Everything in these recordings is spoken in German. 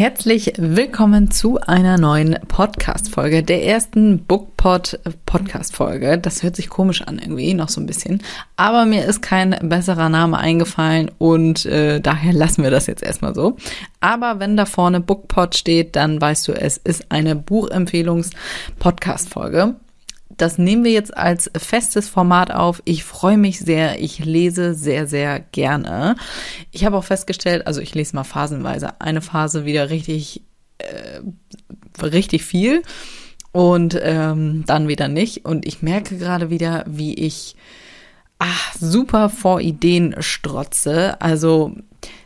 Herzlich willkommen zu einer neuen Podcast-Folge, der ersten Bookpod Podcast-Folge. Das hört sich komisch an irgendwie, noch so ein bisschen. Aber mir ist kein besserer Name eingefallen und äh, daher lassen wir das jetzt erstmal so. Aber wenn da vorne Bookpod steht, dann weißt du, es ist eine Buchempfehlungs-Podcast-Folge. Das nehmen wir jetzt als festes Format auf. Ich freue mich sehr. Ich lese sehr, sehr gerne. Ich habe auch festgestellt, also ich lese mal phasenweise. Eine Phase wieder richtig, äh, richtig viel und ähm, dann wieder nicht. Und ich merke gerade wieder, wie ich ach, super vor Ideen strotze. Also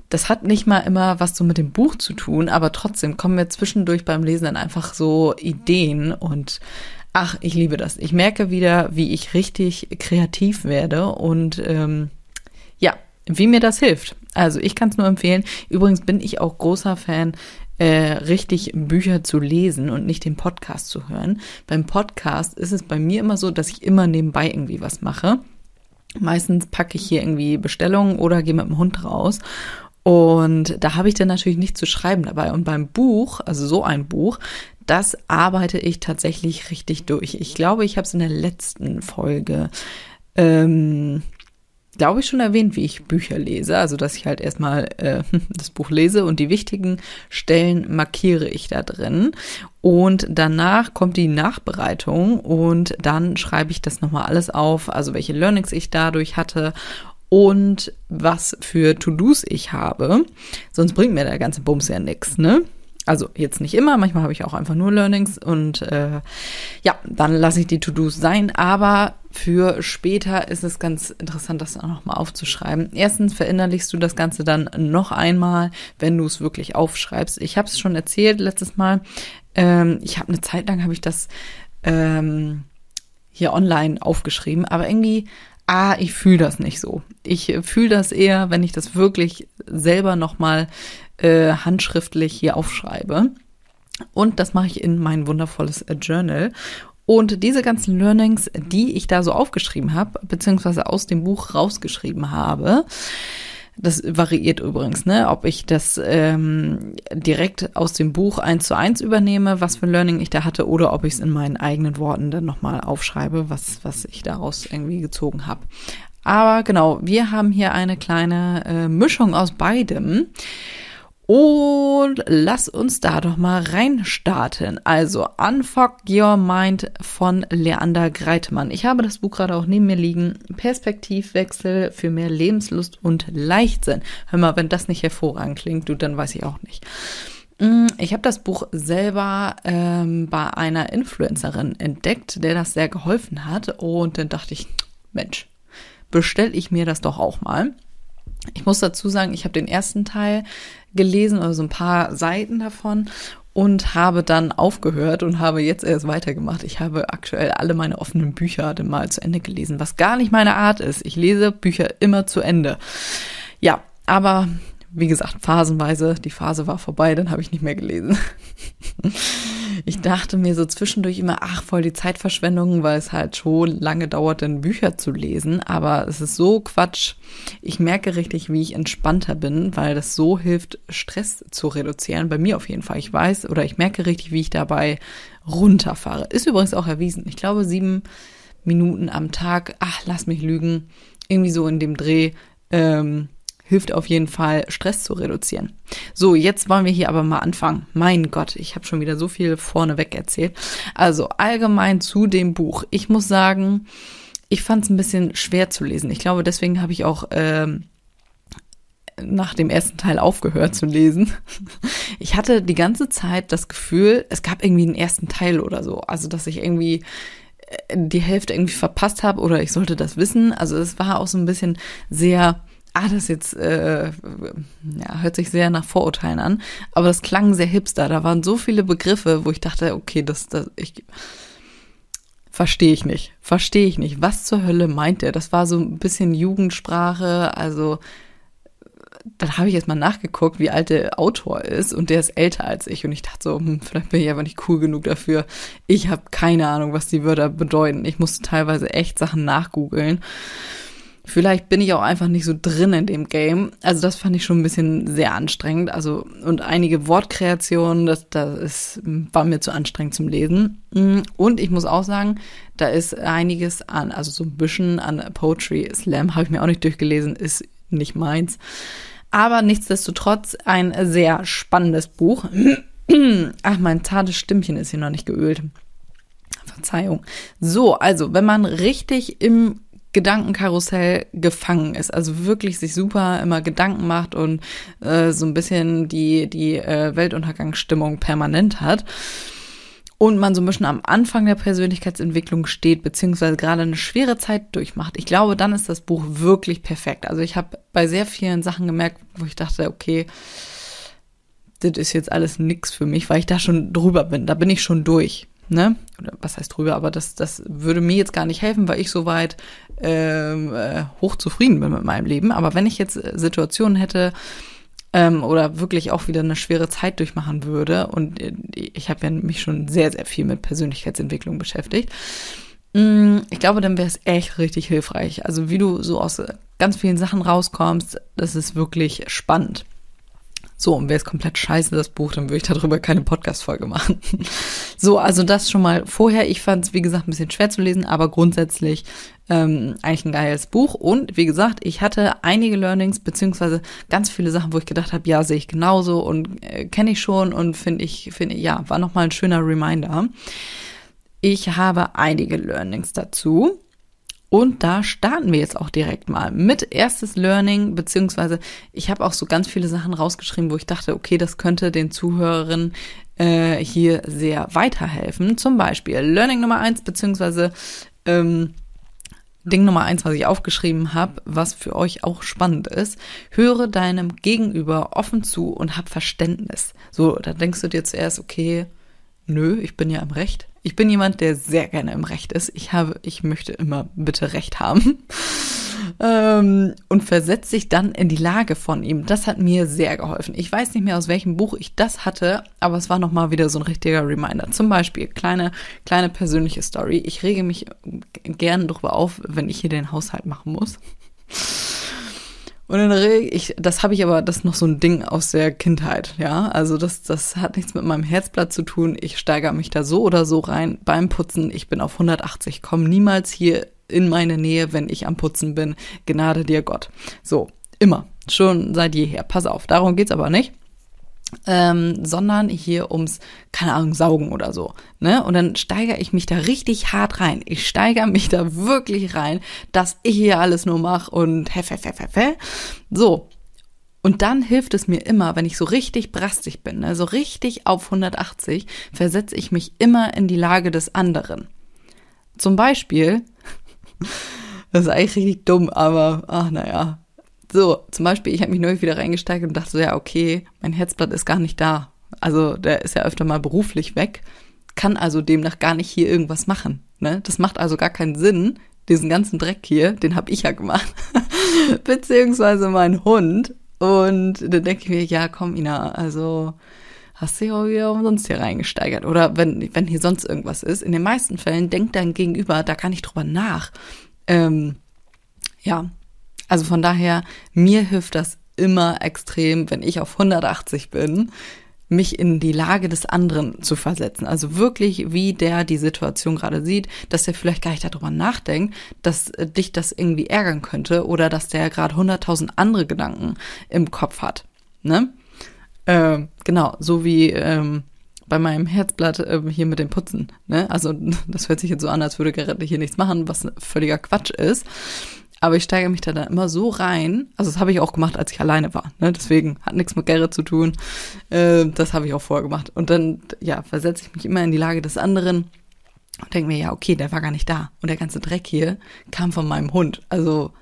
das hat nicht mal immer was so mit dem Buch zu tun, aber trotzdem kommen mir zwischendurch beim Lesen dann einfach so Ideen und Ach, ich liebe das. Ich merke wieder, wie ich richtig kreativ werde und ähm, ja, wie mir das hilft. Also ich kann es nur empfehlen. Übrigens bin ich auch großer Fan, äh, richtig Bücher zu lesen und nicht den Podcast zu hören. Beim Podcast ist es bei mir immer so, dass ich immer nebenbei irgendwie was mache. Meistens packe ich hier irgendwie Bestellungen oder gehe mit dem Hund raus. Und da habe ich dann natürlich nichts zu schreiben dabei. Und beim Buch, also so ein Buch, das arbeite ich tatsächlich richtig durch. Ich glaube, ich habe es in der letzten Folge, ähm, glaube ich, schon erwähnt, wie ich Bücher lese. Also, dass ich halt erstmal äh, das Buch lese und die wichtigen Stellen markiere ich da drin. Und danach kommt die Nachbereitung und dann schreibe ich das nochmal alles auf, also welche Learnings ich dadurch hatte und was für To-Dos ich habe. Sonst bringt mir der ganze Bums ja nichts, ne? Also jetzt nicht immer, manchmal habe ich auch einfach nur Learnings und äh, ja, dann lasse ich die To-Dos sein. Aber für später ist es ganz interessant, das auch nochmal aufzuschreiben. Erstens verinnerlichst du das Ganze dann noch einmal, wenn du es wirklich aufschreibst. Ich habe es schon erzählt letztes Mal. Ähm, ich habe eine Zeit lang habe ich das ähm, hier online aufgeschrieben, aber irgendwie ah, ich fühle das nicht so. Ich fühle das eher, wenn ich das wirklich selber nochmal äh, handschriftlich hier aufschreibe. Und das mache ich in mein wundervolles äh, Journal. Und diese ganzen Learnings, die ich da so aufgeschrieben habe, beziehungsweise aus dem Buch rausgeschrieben habe, das variiert übrigens, ne? Ob ich das ähm, direkt aus dem Buch eins zu eins übernehme, was für Learning ich da hatte, oder ob ich es in meinen eigenen Worten dann nochmal aufschreibe, was, was ich daraus irgendwie gezogen habe. Aber genau, wir haben hier eine kleine äh, Mischung aus beidem. Und lass uns da doch mal reinstarten. Also Unfuck Your Mind von Leander Greitmann. Ich habe das Buch gerade auch neben mir liegen. Perspektivwechsel für mehr Lebenslust und Leichtsinn. Hör mal, wenn das nicht hervorragend klingt, du, dann weiß ich auch nicht. Mm, ich habe das Buch selber ähm, bei einer Influencerin entdeckt, der das sehr geholfen hat. Und dann dachte ich, Mensch, bestelle ich mir das doch auch mal. Ich muss dazu sagen, ich habe den ersten Teil gelesen, also ein paar Seiten davon und habe dann aufgehört und habe jetzt erst weitergemacht. Ich habe aktuell alle meine offenen Bücher dann mal zu Ende gelesen, was gar nicht meine Art ist. Ich lese Bücher immer zu Ende. Ja, aber wie gesagt, phasenweise, die Phase war vorbei, dann habe ich nicht mehr gelesen. ich dachte mir so zwischendurch immer, ach, voll die Zeitverschwendung, weil es halt schon lange dauert, dann Bücher zu lesen. Aber es ist so Quatsch. Ich merke richtig, wie ich entspannter bin, weil das so hilft, Stress zu reduzieren. Bei mir auf jeden Fall. Ich weiß oder ich merke richtig, wie ich dabei runterfahre. Ist übrigens auch erwiesen. Ich glaube, sieben Minuten am Tag, ach, lass mich lügen, irgendwie so in dem Dreh, ähm, hilft auf jeden Fall, Stress zu reduzieren. So, jetzt wollen wir hier aber mal anfangen. Mein Gott, ich habe schon wieder so viel vorneweg erzählt. Also allgemein zu dem Buch. Ich muss sagen, ich fand es ein bisschen schwer zu lesen. Ich glaube, deswegen habe ich auch ähm, nach dem ersten Teil aufgehört zu lesen. Ich hatte die ganze Zeit das Gefühl, es gab irgendwie einen ersten Teil oder so. Also, dass ich irgendwie äh, die Hälfte irgendwie verpasst habe oder ich sollte das wissen. Also es war auch so ein bisschen sehr ah, das jetzt äh, ja, hört sich sehr nach Vorurteilen an, aber das klang sehr hipster. Da waren so viele Begriffe, wo ich dachte, okay, das, das ich Verstehe ich nicht. Verstehe ich nicht. Was zur Hölle meint er? Das war so ein bisschen Jugendsprache. Also, dann habe ich jetzt mal nachgeguckt, wie alt der Autor ist und der ist älter als ich und ich dachte so, hm, vielleicht bin ich aber nicht cool genug dafür. Ich habe keine Ahnung, was die Wörter bedeuten. Ich musste teilweise echt Sachen nachgoogeln. Vielleicht bin ich auch einfach nicht so drin in dem Game. Also das fand ich schon ein bisschen sehr anstrengend. Also und einige Wortkreationen, das, das ist, war mir zu anstrengend zum Lesen. Und ich muss auch sagen, da ist einiges an, also so ein bisschen an Poetry Slam habe ich mir auch nicht durchgelesen, ist nicht meins. Aber nichtsdestotrotz ein sehr spannendes Buch. Ach, mein zartes Stimmchen ist hier noch nicht geölt. Verzeihung. So, also, wenn man richtig im Gedankenkarussell gefangen ist, also wirklich sich super immer Gedanken macht und äh, so ein bisschen die, die äh, Weltuntergangsstimmung permanent hat, und man so ein bisschen am Anfang der Persönlichkeitsentwicklung steht, beziehungsweise gerade eine schwere Zeit durchmacht, ich glaube, dann ist das Buch wirklich perfekt. Also ich habe bei sehr vielen Sachen gemerkt, wo ich dachte, okay, das ist jetzt alles nix für mich, weil ich da schon drüber bin. Da bin ich schon durch. Ne? Oder was heißt drüber, aber das, das würde mir jetzt gar nicht helfen, weil ich soweit ähm, äh, hochzufrieden bin mit meinem Leben. Aber wenn ich jetzt Situationen hätte, ähm, oder wirklich auch wieder eine schwere Zeit durchmachen würde. Und äh, ich habe ja mich schon sehr, sehr viel mit Persönlichkeitsentwicklung beschäftigt. Mm, ich glaube, dann wäre es echt richtig hilfreich. Also wie du so aus ganz vielen Sachen rauskommst, das ist wirklich spannend. So, und wäre es komplett scheiße, das Buch, dann würde ich darüber keine Podcast-Folge machen. so, also das schon mal vorher. Ich fand es, wie gesagt, ein bisschen schwer zu lesen, aber grundsätzlich ähm, eigentlich ein geiles Buch. Und wie gesagt, ich hatte einige Learnings, beziehungsweise ganz viele Sachen, wo ich gedacht habe, ja, sehe ich genauso und äh, kenne ich schon und finde ich, finde, ja, war nochmal ein schöner Reminder. Ich habe einige Learnings dazu. Und da starten wir jetzt auch direkt mal mit erstes Learning, beziehungsweise ich habe auch so ganz viele Sachen rausgeschrieben, wo ich dachte, okay, das könnte den Zuhörerinnen äh, hier sehr weiterhelfen. Zum Beispiel Learning Nummer eins, beziehungsweise ähm, Ding Nummer eins, was ich aufgeschrieben habe, was für euch auch spannend ist, höre deinem Gegenüber offen zu und hab Verständnis. So, da denkst du dir zuerst, okay, nö, ich bin ja im Recht. Ich bin jemand, der sehr gerne im Recht ist. Ich habe, ich möchte immer bitte Recht haben. ähm, und versetzt sich dann in die Lage von ihm. Das hat mir sehr geholfen. Ich weiß nicht mehr, aus welchem Buch ich das hatte, aber es war nochmal wieder so ein richtiger Reminder. Zum Beispiel, kleine, kleine persönliche Story. Ich rege mich gern darüber auf, wenn ich hier den Haushalt machen muss. Und in der Regel, ich, das habe ich aber, das ist noch so ein Ding aus der Kindheit, ja. Also das, das hat nichts mit meinem Herzblatt zu tun. Ich steigere mich da so oder so rein beim Putzen. Ich bin auf 180, komme niemals hier in meine Nähe, wenn ich am Putzen bin. Gnade dir Gott. So, immer. Schon seit jeher. Pass auf, darum geht's aber nicht ähm, sondern hier ums, keine Ahnung, Saugen oder so. Ne? Und dann steigere ich mich da richtig hart rein. Ich steigere mich da wirklich rein, dass ich hier alles nur mache und hef, hef, hef, hef, hef. So. Und dann hilft es mir immer, wenn ich so richtig brastig bin, ne? so richtig auf 180, versetze ich mich immer in die Lage des anderen. Zum Beispiel, das ist eigentlich richtig dumm, aber ach naja, so, zum Beispiel, ich habe mich neulich wieder reingesteigert und dachte so, ja, okay, mein Herzblatt ist gar nicht da. Also der ist ja öfter mal beruflich weg, kann also demnach gar nicht hier irgendwas machen. Ne? Das macht also gar keinen Sinn. Diesen ganzen Dreck hier, den habe ich ja gemacht. Beziehungsweise mein Hund. Und dann denke ich mir, ja, komm, Ina, also hast du ja wieder umsonst hier reingesteigert. Oder wenn, wenn hier sonst irgendwas ist. In den meisten Fällen denkt dein Gegenüber da gar nicht drüber nach. Ähm, ja, also von daher, mir hilft das immer extrem, wenn ich auf 180 bin, mich in die Lage des anderen zu versetzen. Also wirklich, wie der die Situation gerade sieht, dass der vielleicht gar nicht darüber nachdenkt, dass äh, dich das irgendwie ärgern könnte oder dass der gerade 100.000 andere Gedanken im Kopf hat. Ne? Äh, genau, so wie ähm, bei meinem Herzblatt äh, hier mit dem Putzen. Ne? Also das hört sich jetzt so an, als würde Gerrit hier nichts machen, was völliger Quatsch ist. Aber ich steige mich da dann immer so rein. Also das habe ich auch gemacht, als ich alleine war. Ne? Deswegen hat nichts mit Gerrit zu tun. Äh, das habe ich auch vorher gemacht. Und dann, ja, versetze ich mich immer in die Lage des anderen und denke mir, ja, okay, der war gar nicht da. Und der ganze Dreck hier kam von meinem Hund. Also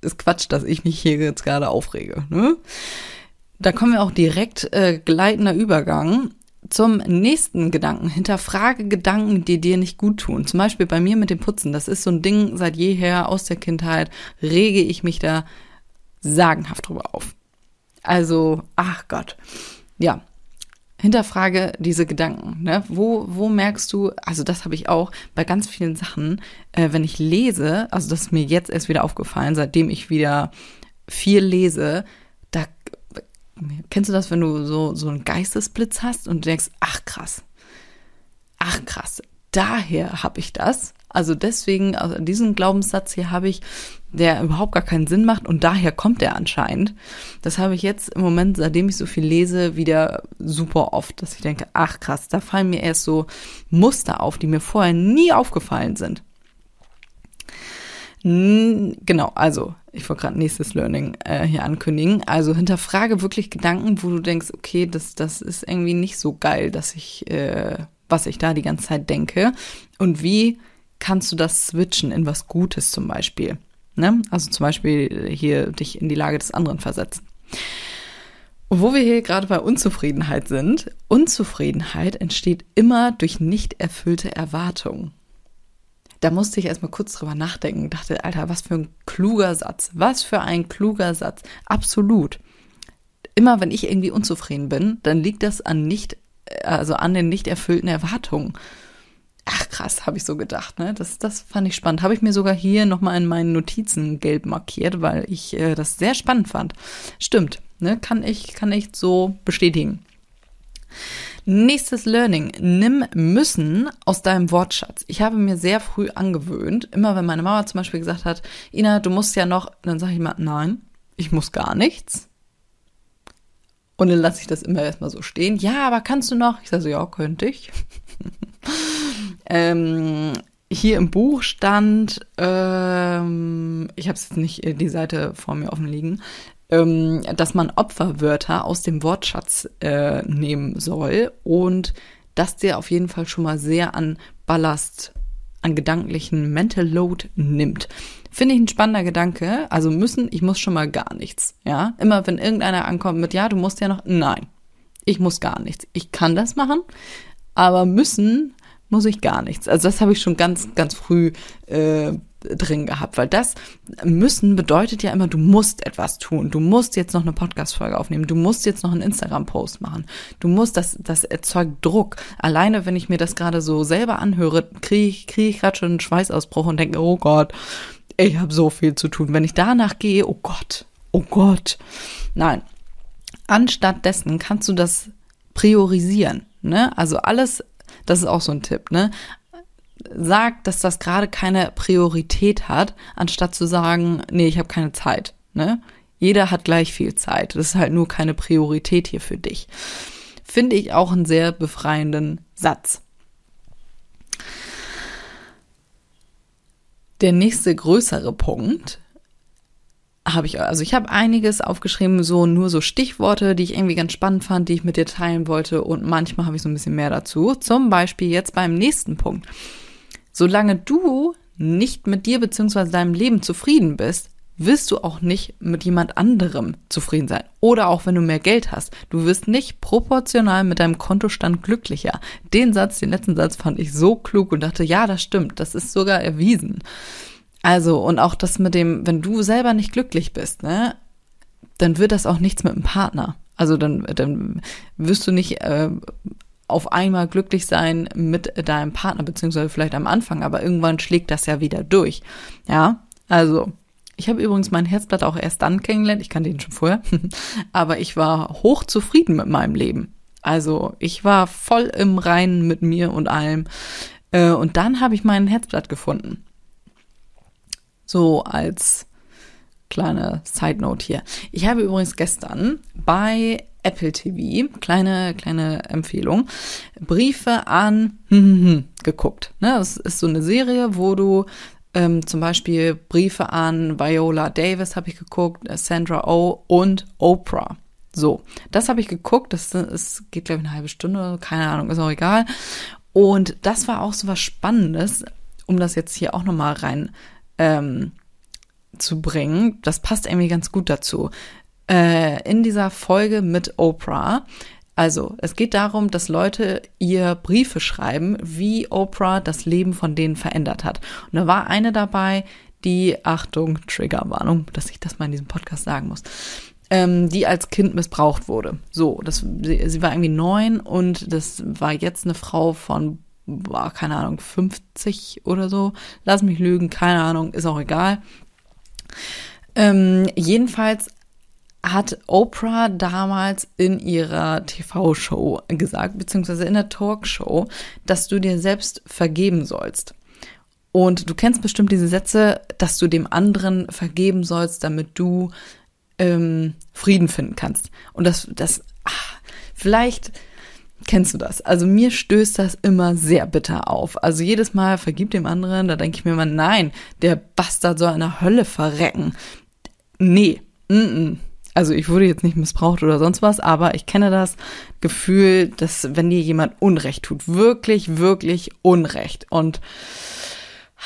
ist Quatsch, dass ich mich hier jetzt gerade aufrege. Ne? Da kommen wir auch direkt äh, gleitender Übergang zum nächsten Gedanken. Hinterfrage Gedanken, die dir nicht gut tun. Zum Beispiel bei mir mit dem Putzen. Das ist so ein Ding seit jeher aus der Kindheit. Rege ich mich da sagenhaft drüber auf. Also, ach Gott. Ja. Hinterfrage diese Gedanken. Ne? Wo, wo merkst du, also das habe ich auch bei ganz vielen Sachen, äh, wenn ich lese, also das ist mir jetzt erst wieder aufgefallen, seitdem ich wieder viel lese, Kennst du das, wenn du so, so einen Geistesblitz hast und denkst, ach krass, ach krass, daher habe ich das. Also deswegen, also diesen Glaubenssatz hier habe ich, der überhaupt gar keinen Sinn macht und daher kommt er anscheinend. Das habe ich jetzt im Moment, seitdem ich so viel lese, wieder super oft, dass ich denke, ach krass, da fallen mir erst so Muster auf, die mir vorher nie aufgefallen sind. Genau, also ich wollte gerade nächstes Learning äh, hier ankündigen. Also hinterfrage wirklich Gedanken, wo du denkst, okay, das, das ist irgendwie nicht so geil, dass ich, äh, was ich da die ganze Zeit denke. Und wie kannst du das switchen in was Gutes zum Beispiel? Ne? Also zum Beispiel hier dich in die Lage des anderen versetzen. Wo wir hier gerade bei Unzufriedenheit sind, Unzufriedenheit entsteht immer durch nicht erfüllte Erwartungen da musste ich erstmal kurz drüber nachdenken, dachte, Alter, was für ein kluger Satz, was für ein kluger Satz, absolut. Immer wenn ich irgendwie unzufrieden bin, dann liegt das an nicht, also an den nicht erfüllten Erwartungen. Ach krass, habe ich so gedacht, ne? Das, das fand ich spannend. Habe ich mir sogar hier nochmal in meinen Notizen gelb markiert, weil ich äh, das sehr spannend fand. Stimmt, ne? Kann ich, kann ich so bestätigen. Nächstes Learning. Nimm müssen aus deinem Wortschatz. Ich habe mir sehr früh angewöhnt, immer wenn meine Mama zum Beispiel gesagt hat, Ina, du musst ja noch, dann sage ich immer, nein, ich muss gar nichts. Und dann lasse ich das immer erstmal so stehen. Ja, aber kannst du noch? Ich sage so, ja, könnte ich. ähm, hier im Buch stand, ähm, ich habe jetzt nicht äh, die Seite vor mir offen liegen, ähm, dass man Opferwörter aus dem Wortschatz äh, nehmen soll und das dir auf jeden Fall schon mal sehr an Ballast, an gedanklichen Mental Load nimmt. Finde ich ein spannender Gedanke. Also müssen, ich muss schon mal gar nichts. Ja, immer wenn irgendeiner ankommt mit, ja, du musst ja noch, nein, ich muss gar nichts. Ich kann das machen, aber müssen muss ich gar nichts. Also das habe ich schon ganz, ganz früh äh, drin gehabt, weil das müssen bedeutet ja immer, du musst etwas tun. Du musst jetzt noch eine Podcast-Folge aufnehmen. Du musst jetzt noch einen Instagram-Post machen. Du musst, das, das erzeugt Druck. Alleine, wenn ich mir das gerade so selber anhöre, kriege ich, kriege ich gerade schon einen Schweißausbruch und denke, oh Gott, ich habe so viel zu tun. Wenn ich danach gehe, oh Gott, oh Gott. Nein. Anstatt dessen kannst du das priorisieren. Ne? Also alles, das ist auch so ein Tipp, ne? Sagt, dass das gerade keine Priorität hat, anstatt zu sagen, nee, ich habe keine Zeit. Ne? Jeder hat gleich viel Zeit. Das ist halt nur keine Priorität hier für dich. Finde ich auch einen sehr befreienden Satz. Der nächste größere Punkt habe ich, also ich habe einiges aufgeschrieben, so nur so Stichworte, die ich irgendwie ganz spannend fand, die ich mit dir teilen wollte und manchmal habe ich so ein bisschen mehr dazu. Zum Beispiel jetzt beim nächsten Punkt. Solange du nicht mit dir bzw. deinem Leben zufrieden bist, wirst du auch nicht mit jemand anderem zufrieden sein. Oder auch wenn du mehr Geld hast. Du wirst nicht proportional mit deinem Kontostand glücklicher. Den Satz, den letzten Satz fand ich so klug und dachte, ja, das stimmt. Das ist sogar erwiesen. Also, und auch das mit dem, wenn du selber nicht glücklich bist, ne, dann wird das auch nichts mit dem Partner. Also dann, dann wirst du nicht äh, auf einmal glücklich sein mit deinem Partner, beziehungsweise vielleicht am Anfang, aber irgendwann schlägt das ja wieder durch. Ja, also ich habe übrigens mein Herzblatt auch erst dann kennengelernt, ich kannte ihn schon vorher, aber ich war hoch zufrieden mit meinem Leben. Also ich war voll im Reinen mit mir und allem. Äh, und dann habe ich mein Herzblatt gefunden. So als kleine Side Note hier. Ich habe übrigens gestern bei Apple TV, kleine, kleine Empfehlung, Briefe an geguckt. Ne, das ist so eine Serie, wo du ähm, zum Beispiel Briefe an Viola Davis habe ich geguckt, Sandra Oh und Oprah. So, das habe ich geguckt. Das, das geht, glaube ich, eine halbe Stunde. Keine Ahnung, ist auch egal. Und das war auch so was Spannendes, um das jetzt hier auch nochmal rein ähm, zu bringen. Das passt irgendwie ganz gut dazu äh, in dieser Folge mit Oprah Also, es geht darum, dass Leute ihr Briefe schreiben, wie Oprah das Leben von denen verändert hat. Und da war eine dabei, die, Achtung, Triggerwarnung, dass ich das mal in diesem Podcast sagen muss, ähm, die als Kind missbraucht wurde. So, das, sie, sie war irgendwie neun und das war jetzt eine Frau von, boah, keine Ahnung, 50 oder so. Lass mich lügen, keine Ahnung, ist auch egal. Ähm, jedenfalls hat Oprah damals in ihrer TV-Show gesagt, beziehungsweise in der Talkshow, dass du dir selbst vergeben sollst. Und du kennst bestimmt diese Sätze, dass du dem anderen vergeben sollst, damit du ähm, Frieden finden kannst. Und das, das, ach, vielleicht kennst du das. Also mir stößt das immer sehr bitter auf. Also jedes Mal vergib dem anderen, da denke ich mir immer, nein, der Bastard soll in der Hölle verrecken. Nee, mm -mm. Also ich wurde jetzt nicht missbraucht oder sonst was, aber ich kenne das Gefühl, dass wenn dir jemand Unrecht tut, wirklich, wirklich Unrecht und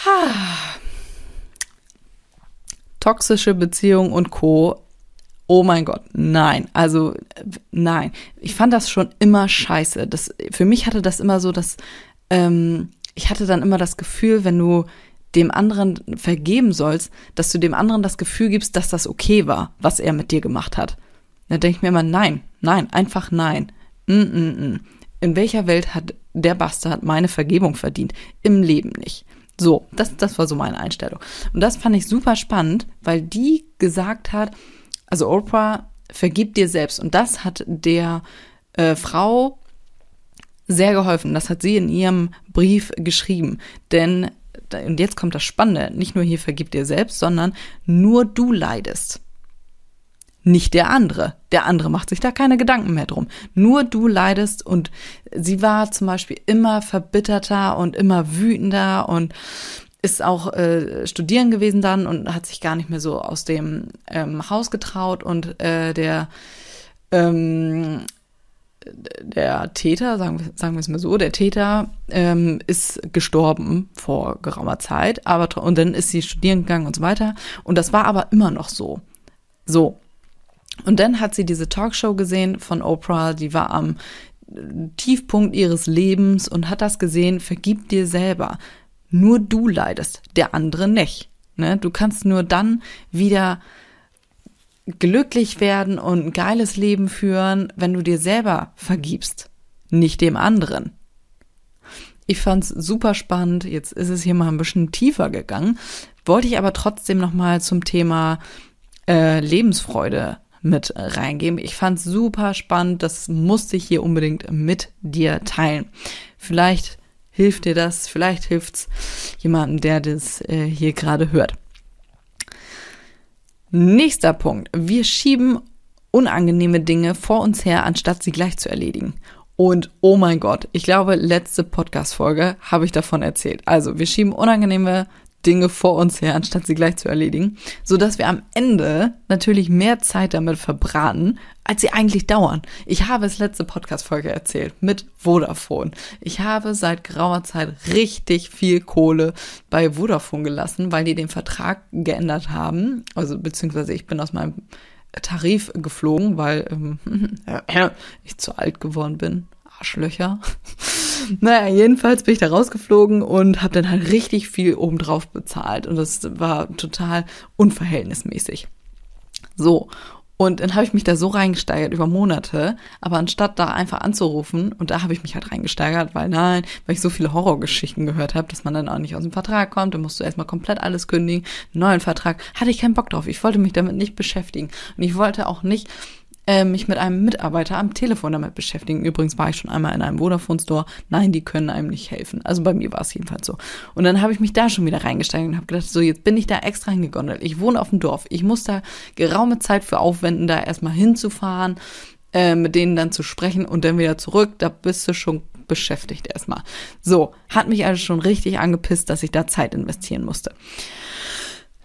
ha, toxische Beziehung und Co. Oh mein Gott, nein. Also nein. Ich fand das schon immer scheiße. Das, für mich hatte das immer so, dass ähm, ich hatte dann immer das Gefühl, wenn du dem anderen vergeben sollst, dass du dem anderen das Gefühl gibst, dass das okay war, was er mit dir gemacht hat. Da denke ich mir immer, nein, nein, einfach nein. Mm -mm -mm. In welcher Welt hat der Bastard meine Vergebung verdient? Im Leben nicht. So, das, das war so meine Einstellung. Und das fand ich super spannend, weil die gesagt hat, also Oprah, vergib dir selbst. Und das hat der äh, Frau sehr geholfen. Das hat sie in ihrem Brief geschrieben. Denn und jetzt kommt das Spannende, nicht nur hier vergib dir selbst, sondern nur du leidest. Nicht der andere. Der andere macht sich da keine Gedanken mehr drum. Nur du leidest und sie war zum Beispiel immer verbitterter und immer wütender und ist auch äh, studieren gewesen dann und hat sich gar nicht mehr so aus dem ähm, Haus getraut und äh, der ähm, der Täter, sagen wir, sagen wir es mal so, der Täter ähm, ist gestorben vor geraumer Zeit, aber und dann ist sie studieren gegangen und so weiter. Und das war aber immer noch so. So. Und dann hat sie diese Talkshow gesehen von Oprah, die war am Tiefpunkt ihres Lebens und hat das gesehen, vergib dir selber. Nur du leidest, der andere nicht. Ne? Du kannst nur dann wieder glücklich werden und ein geiles Leben führen, wenn du dir selber vergibst, nicht dem anderen. Ich fand's super spannend. Jetzt ist es hier mal ein bisschen tiefer gegangen. Wollte ich aber trotzdem noch mal zum Thema äh, Lebensfreude mit reingeben. Ich fand's super spannend. Das musste ich hier unbedingt mit dir teilen. Vielleicht hilft dir das. Vielleicht hilft's jemandem, der das äh, hier gerade hört. Nächster Punkt. Wir schieben unangenehme Dinge vor uns her, anstatt sie gleich zu erledigen. Und oh mein Gott, ich glaube, letzte Podcast-Folge habe ich davon erzählt. Also, wir schieben unangenehme Dinge vor uns her, anstatt sie gleich zu erledigen, so dass wir am Ende natürlich mehr Zeit damit verbraten, als sie eigentlich dauern. Ich habe es letzte Podcast-Folge erzählt mit Vodafone. Ich habe seit grauer Zeit richtig viel Kohle bei Vodafone gelassen, weil die den Vertrag geändert haben. Also, beziehungsweise ich bin aus meinem Tarif geflogen, weil ähm, ich zu alt geworden bin. Arschlöcher. naja, jedenfalls bin ich da rausgeflogen und habe dann halt richtig viel obendrauf bezahlt. Und das war total unverhältnismäßig. So. Und dann habe ich mich da so reingesteigert über Monate, aber anstatt da einfach anzurufen, und da habe ich mich halt reingesteigert, weil nein, weil ich so viele Horrorgeschichten gehört habe, dass man dann auch nicht aus dem Vertrag kommt, dann musst du erstmal komplett alles kündigen, neuen Vertrag, hatte ich keinen Bock drauf. Ich wollte mich damit nicht beschäftigen. Und ich wollte auch nicht äh, mich mit einem Mitarbeiter am Telefon damit beschäftigen. Übrigens war ich schon einmal in einem Vodafone Store. Nein, die können einem nicht helfen. Also bei mir war es jedenfalls so. Und dann habe ich mich da schon wieder reingesteigert und habe gedacht, so jetzt bin ich da extra hingegondelt. Ich wohne auf dem Dorf. Ich muss da geraume Zeit für aufwenden, da erstmal hinzufahren, äh, mit denen dann zu sprechen und dann wieder zurück. Da bist du schon beschäftigt erstmal. So, hat mich also schon richtig angepisst, dass ich da Zeit investieren musste.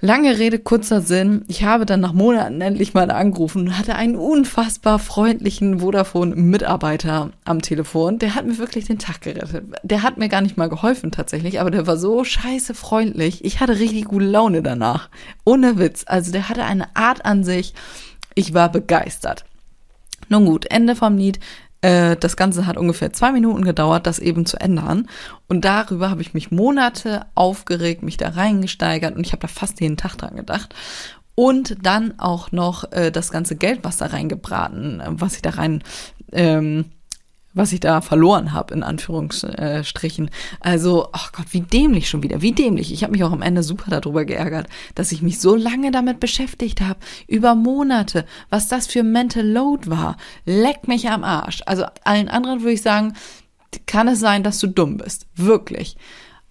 Lange Rede, kurzer Sinn. Ich habe dann nach Monaten endlich mal angerufen und hatte einen unfassbar freundlichen Vodafone-Mitarbeiter am Telefon. Der hat mir wirklich den Tag gerettet. Der hat mir gar nicht mal geholfen tatsächlich, aber der war so scheiße freundlich. Ich hatte richtig gute Laune danach. Ohne Witz. Also der hatte eine Art an sich. Ich war begeistert. Nun gut, Ende vom Lied. Äh, das Ganze hat ungefähr zwei Minuten gedauert, das eben zu ändern. Und darüber habe ich mich Monate aufgeregt, mich da reingesteigert und ich habe da fast jeden Tag dran gedacht. Und dann auch noch äh, das ganze Geld, was da reingebraten, was ich da rein ähm, was ich da verloren habe, in Anführungsstrichen. Also, ach oh Gott, wie dämlich schon wieder, wie dämlich. Ich habe mich auch am Ende super darüber geärgert, dass ich mich so lange damit beschäftigt habe, über Monate, was das für Mental Load war. Leck mich am Arsch. Also allen anderen würde ich sagen, kann es sein, dass du dumm bist. Wirklich.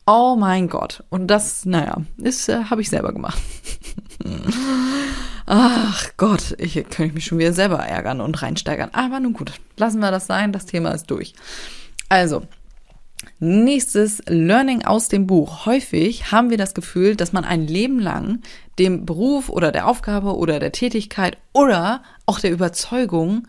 Oh mein Gott. Und das, naja, ist, äh, habe ich selber gemacht. Ach Gott, ich könnte mich schon wieder selber ärgern und reinsteigern. Aber nun gut, lassen wir das sein, das Thema ist durch. Also, nächstes Learning aus dem Buch. Häufig haben wir das Gefühl, dass man ein Leben lang dem Beruf oder der Aufgabe oder der Tätigkeit oder auch der Überzeugung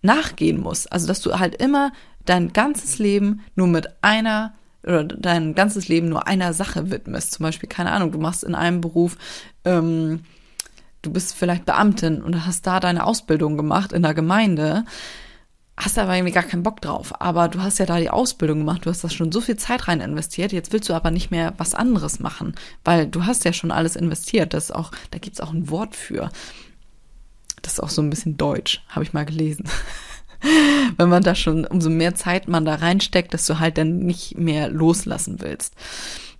nachgehen muss. Also, dass du halt immer dein ganzes Leben nur mit einer oder dein ganzes Leben nur einer Sache widmest. Zum Beispiel, keine Ahnung, du machst in einem Beruf ähm, du bist vielleicht Beamtin und hast da deine Ausbildung gemacht in der Gemeinde, hast aber irgendwie gar keinen Bock drauf. Aber du hast ja da die Ausbildung gemacht, du hast da schon so viel Zeit rein investiert, jetzt willst du aber nicht mehr was anderes machen, weil du hast ja schon alles investiert. Das auch, da gibt's auch ein Wort für. Das ist auch so ein bisschen deutsch, habe ich mal gelesen. Wenn man da schon, umso mehr Zeit man da reinsteckt, dass du halt dann nicht mehr loslassen willst.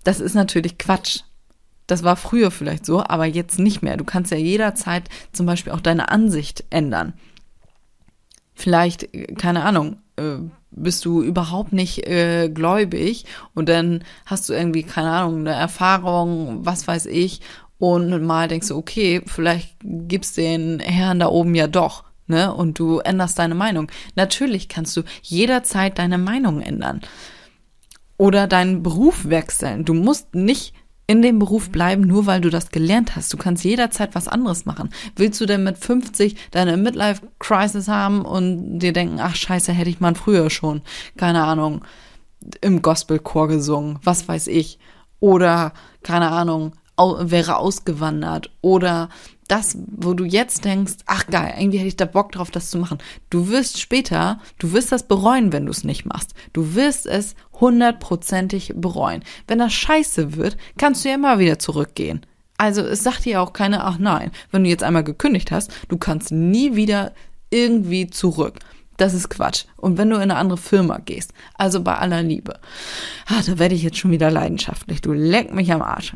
Das ist natürlich Quatsch. Das war früher vielleicht so, aber jetzt nicht mehr. Du kannst ja jederzeit zum Beispiel auch deine Ansicht ändern. Vielleicht, keine Ahnung, äh, bist du überhaupt nicht äh, gläubig und dann hast du irgendwie, keine Ahnung, eine Erfahrung, was weiß ich, und mal denkst du, okay, vielleicht gibt's den Herrn da oben ja doch, ne? Und du änderst deine Meinung. Natürlich kannst du jederzeit deine Meinung ändern. Oder deinen Beruf wechseln. Du musst nicht in dem Beruf bleiben, nur weil du das gelernt hast. Du kannst jederzeit was anderes machen. Willst du denn mit 50 deine Midlife-Crisis haben und dir denken, ach scheiße, hätte ich mal früher schon, keine Ahnung, im Gospelchor gesungen, was weiß ich. Oder, keine Ahnung, wäre ausgewandert. Oder das, wo du jetzt denkst, ach geil, irgendwie hätte ich da Bock drauf, das zu machen. Du wirst später, du wirst das bereuen, wenn du es nicht machst. Du wirst es hundertprozentig bereuen. Wenn das scheiße wird, kannst du ja immer wieder zurückgehen. Also es sagt dir auch keiner, ach nein, wenn du jetzt einmal gekündigt hast, du kannst nie wieder irgendwie zurück. Das ist Quatsch. Und wenn du in eine andere Firma gehst, also bei aller Liebe, ah, da werde ich jetzt schon wieder leidenschaftlich. Du leck mich am Arsch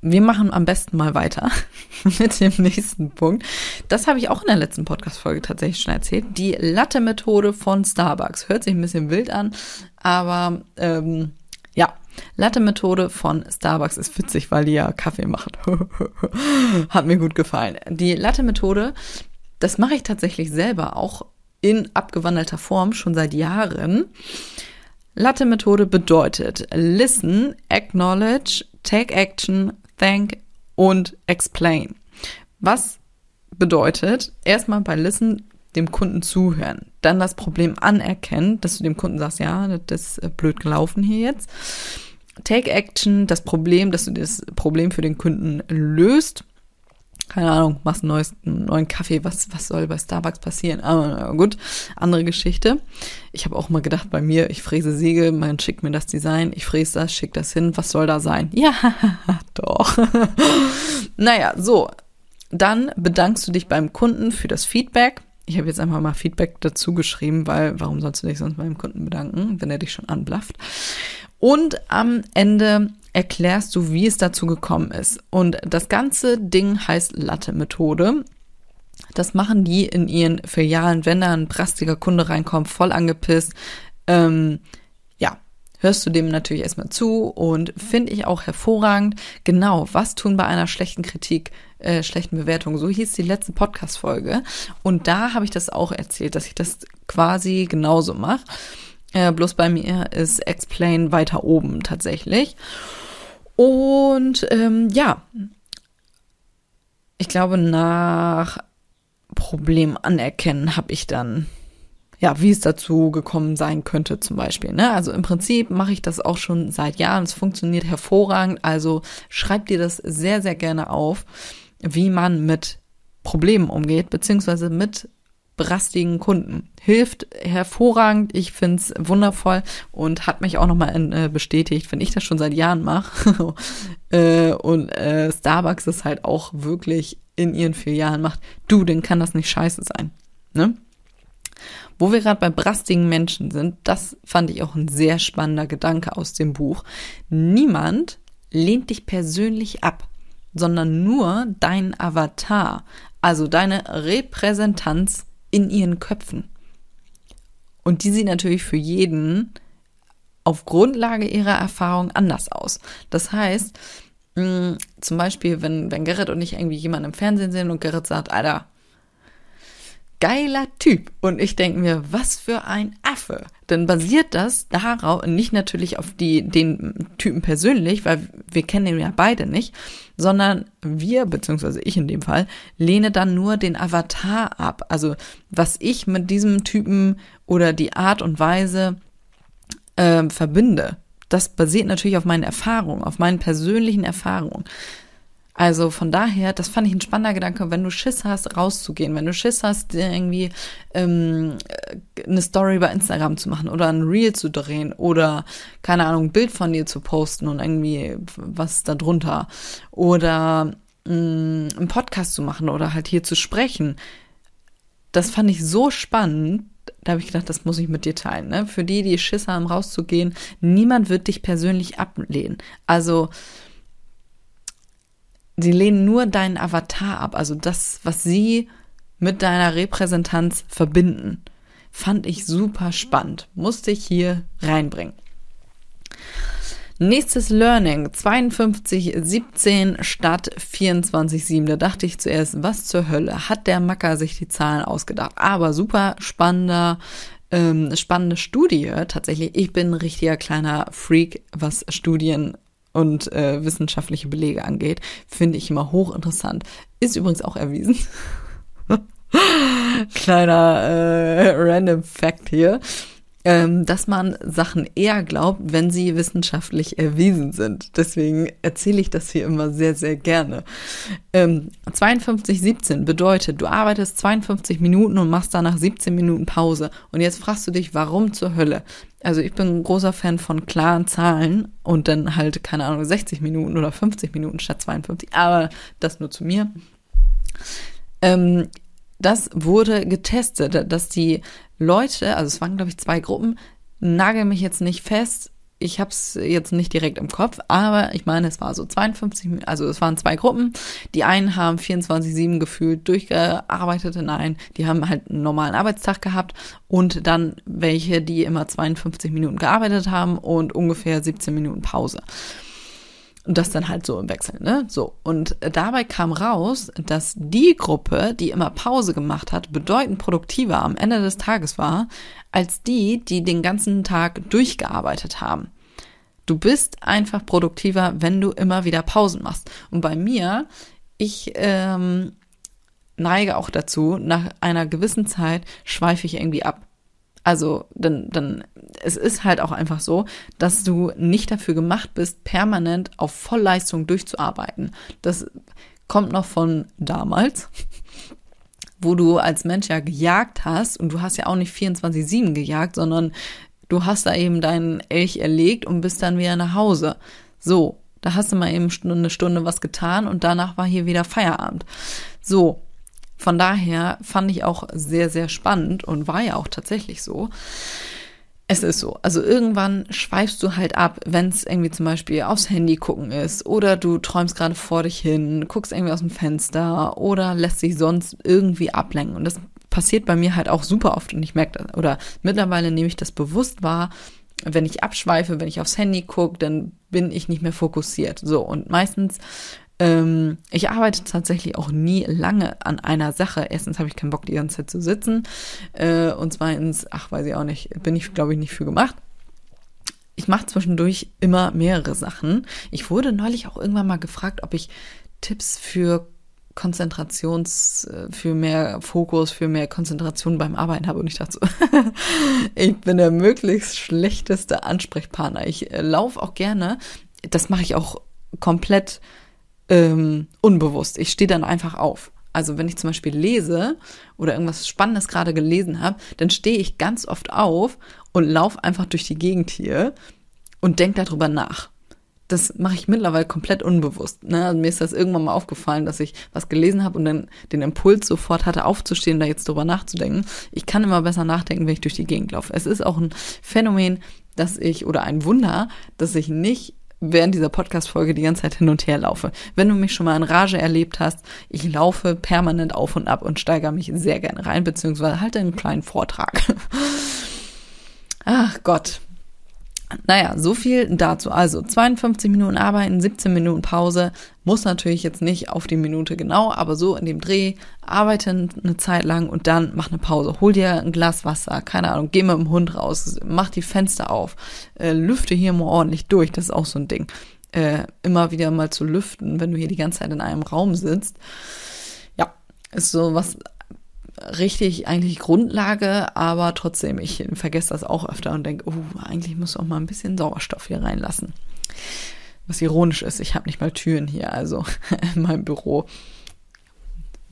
wir machen am besten mal weiter mit dem nächsten Punkt. Das habe ich auch in der letzten Podcast-Folge tatsächlich schon erzählt. Die Latte-Methode von Starbucks. Hört sich ein bisschen wild an, aber ähm, ja, Latte-Methode von Starbucks ist witzig, weil die ja Kaffee machen. Hat mir gut gefallen. Die Latte-Methode, das mache ich tatsächlich selber auch in abgewandelter Form schon seit Jahren. Latte-Methode bedeutet Listen, Acknowledge, Take Action, Thank und Explain. Was bedeutet, erstmal bei Listen dem Kunden zuhören, dann das Problem anerkennen, dass du dem Kunden sagst, ja, das ist blöd gelaufen hier jetzt. Take Action, das Problem, dass du das Problem für den Kunden löst keine Ahnung, machst einen, neues, einen neuen Kaffee, was, was soll bei Starbucks passieren? Aber gut, andere Geschichte. Ich habe auch mal gedacht, bei mir, ich fräse Siegel, man schickt mir das Design, ich fräse das, schick das hin, was soll da sein? Ja, doch. naja, so. Dann bedankst du dich beim Kunden für das Feedback. Ich habe jetzt einfach mal Feedback dazu geschrieben, weil warum sollst du dich sonst beim Kunden bedanken, wenn er dich schon anblafft? Und am Ende erklärst du, wie es dazu gekommen ist. Und das ganze Ding heißt Latte-Methode. Das machen die in ihren Filialen, wenn da ein prastiger Kunde reinkommt, voll angepisst. Ähm, ja, hörst du dem natürlich erstmal zu und finde ich auch hervorragend. Genau, was tun bei einer schlechten Kritik, äh, schlechten Bewertung? So hieß die letzte Podcast-Folge. Und da habe ich das auch erzählt, dass ich das quasi genauso mache. Äh, bloß bei mir ist Explain weiter oben tatsächlich. Und ähm, ja, ich glaube, nach Problem anerkennen habe ich dann, ja, wie es dazu gekommen sein könnte zum Beispiel. Ne? Also im Prinzip mache ich das auch schon seit Jahren. Es funktioniert hervorragend. Also schreib dir das sehr, sehr gerne auf, wie man mit Problemen umgeht, beziehungsweise mit brastigen Kunden. Hilft hervorragend, ich find's wundervoll und hat mich auch nochmal äh, bestätigt, wenn ich das schon seit Jahren mache. äh, und äh, Starbucks es halt auch wirklich in ihren vier Jahren macht, du, dann kann das nicht scheiße sein. Ne? Wo wir gerade bei brastigen Menschen sind, das fand ich auch ein sehr spannender Gedanke aus dem Buch. Niemand lehnt dich persönlich ab, sondern nur dein Avatar, also deine Repräsentanz in ihren Köpfen. Und die sieht natürlich für jeden auf Grundlage ihrer Erfahrung anders aus. Das heißt, mh, mm, zum Beispiel, wenn, wenn Gerrit und ich irgendwie jemanden im Fernsehen sehen und Gerrit sagt, Alter, geiler Typ. Und ich denke mir, was für ein Affe. Dann basiert das darauf, nicht natürlich auf die, den Typen persönlich, weil wir kennen ihn ja beide nicht, sondern wir, beziehungsweise ich in dem Fall, lehne dann nur den Avatar ab. Also was ich mit diesem Typen oder die Art und Weise äh, verbinde. Das basiert natürlich auf meinen Erfahrungen, auf meinen persönlichen Erfahrungen. Also von daher, das fand ich ein spannender Gedanke, wenn du Schiss hast, rauszugehen, wenn du Schiss hast, irgendwie ähm, eine Story bei Instagram zu machen oder ein Reel zu drehen oder, keine Ahnung, ein Bild von dir zu posten und irgendwie was da drunter oder mh, mm, einen Podcast zu machen oder halt hier zu sprechen. Das fand ich so spannend, da habe ich gedacht, das muss ich mit dir teilen. Ne? Für die, die Schiss haben, rauszugehen, niemand wird dich persönlich ablehnen. Also sie lehnen nur deinen Avatar ab, also das, was sie mit deiner Repräsentanz verbinden. Fand ich super spannend. Musste ich hier reinbringen. Nächstes Learning, 52,17 statt 24,7. Da dachte ich zuerst, was zur Hölle hat der Macker sich die Zahlen ausgedacht? Aber super spannender, ähm, spannende Studie tatsächlich. Ich bin ein richtiger kleiner Freak, was Studien und äh, wissenschaftliche Belege angeht, finde ich immer hochinteressant. Ist übrigens auch erwiesen. Kleiner äh, random Fact hier dass man Sachen eher glaubt, wenn sie wissenschaftlich erwiesen sind. Deswegen erzähle ich das hier immer sehr, sehr gerne. Ähm, 52,17 bedeutet, du arbeitest 52 Minuten und machst danach 17 Minuten Pause. Und jetzt fragst du dich, warum zur Hölle? Also ich bin ein großer Fan von klaren Zahlen und dann halt, keine Ahnung, 60 Minuten oder 50 Minuten statt 52. Aber das nur zu mir. Ähm, das wurde getestet, dass die Leute, also es waren glaube ich zwei Gruppen, nagel mich jetzt nicht fest, ich habe es jetzt nicht direkt im Kopf, aber ich meine, es war so 52, also es waren zwei Gruppen. Die einen haben 24-7 gefühlt durchgearbeitet, nein, die haben halt einen normalen Arbeitstag gehabt und dann welche, die immer 52 Minuten gearbeitet haben und ungefähr 17 Minuten Pause. Und das dann halt so im Wechsel, ne? So. Und dabei kam raus, dass die Gruppe, die immer Pause gemacht hat, bedeutend produktiver am Ende des Tages war, als die, die den ganzen Tag durchgearbeitet haben. Du bist einfach produktiver, wenn du immer wieder Pausen machst. Und bei mir, ich ähm, neige auch dazu, nach einer gewissen Zeit schweife ich irgendwie ab. Also, dann, dann, es ist halt auch einfach so, dass du nicht dafür gemacht bist, permanent auf Vollleistung durchzuarbeiten. Das kommt noch von damals, wo du als Mensch ja gejagt hast und du hast ja auch nicht 24-7 gejagt, sondern du hast da eben deinen Elch erlegt und bist dann wieder nach Hause. So, da hast du mal eben eine Stunde was getan und danach war hier wieder Feierabend. So, von daher fand ich auch sehr, sehr spannend und war ja auch tatsächlich so. Es ist so. Also irgendwann schweifst du halt ab, wenn es irgendwie zum Beispiel aufs Handy gucken ist oder du träumst gerade vor dich hin, guckst irgendwie aus dem Fenster oder lässt sich sonst irgendwie ablenken. Und das passiert bei mir halt auch super oft und ich merke das. Oder mittlerweile nehme ich das bewusst wahr, wenn ich abschweife, wenn ich aufs Handy gucke, dann bin ich nicht mehr fokussiert. So, und meistens ähm, ich arbeite tatsächlich auch nie lange an einer Sache. Erstens habe ich keinen Bock, die ganze Zeit zu sitzen. Äh, und zweitens, ach, weiß ich auch nicht, bin ich, glaube ich, nicht für gemacht. Ich mache zwischendurch immer mehrere Sachen. Ich wurde neulich auch irgendwann mal gefragt, ob ich Tipps für Konzentrations, äh, für mehr Fokus, für mehr Konzentration beim Arbeiten habe. Und ich dachte so, ich bin der möglichst schlechteste Ansprechpartner. Ich äh, laufe auch gerne, das mache ich auch komplett ähm, unbewusst. Ich stehe dann einfach auf. Also wenn ich zum Beispiel lese oder irgendwas Spannendes gerade gelesen habe, dann stehe ich ganz oft auf und laufe einfach durch die Gegend hier und denke darüber nach. Das mache ich mittlerweile komplett unbewusst. Ne? Also mir ist das irgendwann mal aufgefallen, dass ich was gelesen habe und dann den Impuls sofort hatte, aufzustehen, da jetzt drüber nachzudenken. Ich kann immer besser nachdenken, wenn ich durch die Gegend laufe. Es ist auch ein Phänomen, dass ich, oder ein Wunder, dass ich nicht während dieser Podcast-Folge die ganze Zeit hin und her laufe. Wenn du mich schon mal in Rage erlebt hast, ich laufe permanent auf und ab und steigere mich sehr gerne rein, beziehungsweise halte einen kleinen Vortrag. Ach Gott. Naja, so viel dazu. Also 52 Minuten arbeiten, 17 Minuten Pause. Muss natürlich jetzt nicht auf die Minute genau, aber so in dem Dreh. Arbeite eine Zeit lang und dann mach eine Pause. Hol dir ein Glas Wasser, keine Ahnung, geh mit dem Hund raus, mach die Fenster auf, äh, lüfte hier mal ordentlich durch. Das ist auch so ein Ding. Äh, immer wieder mal zu lüften, wenn du hier die ganze Zeit in einem Raum sitzt. Ja, ist so was richtig eigentlich Grundlage, aber trotzdem, ich vergesse das auch öfter und denke, oh, eigentlich muss auch mal ein bisschen Sauerstoff hier reinlassen. Was ironisch ist, ich habe nicht mal Türen hier, also in meinem Büro.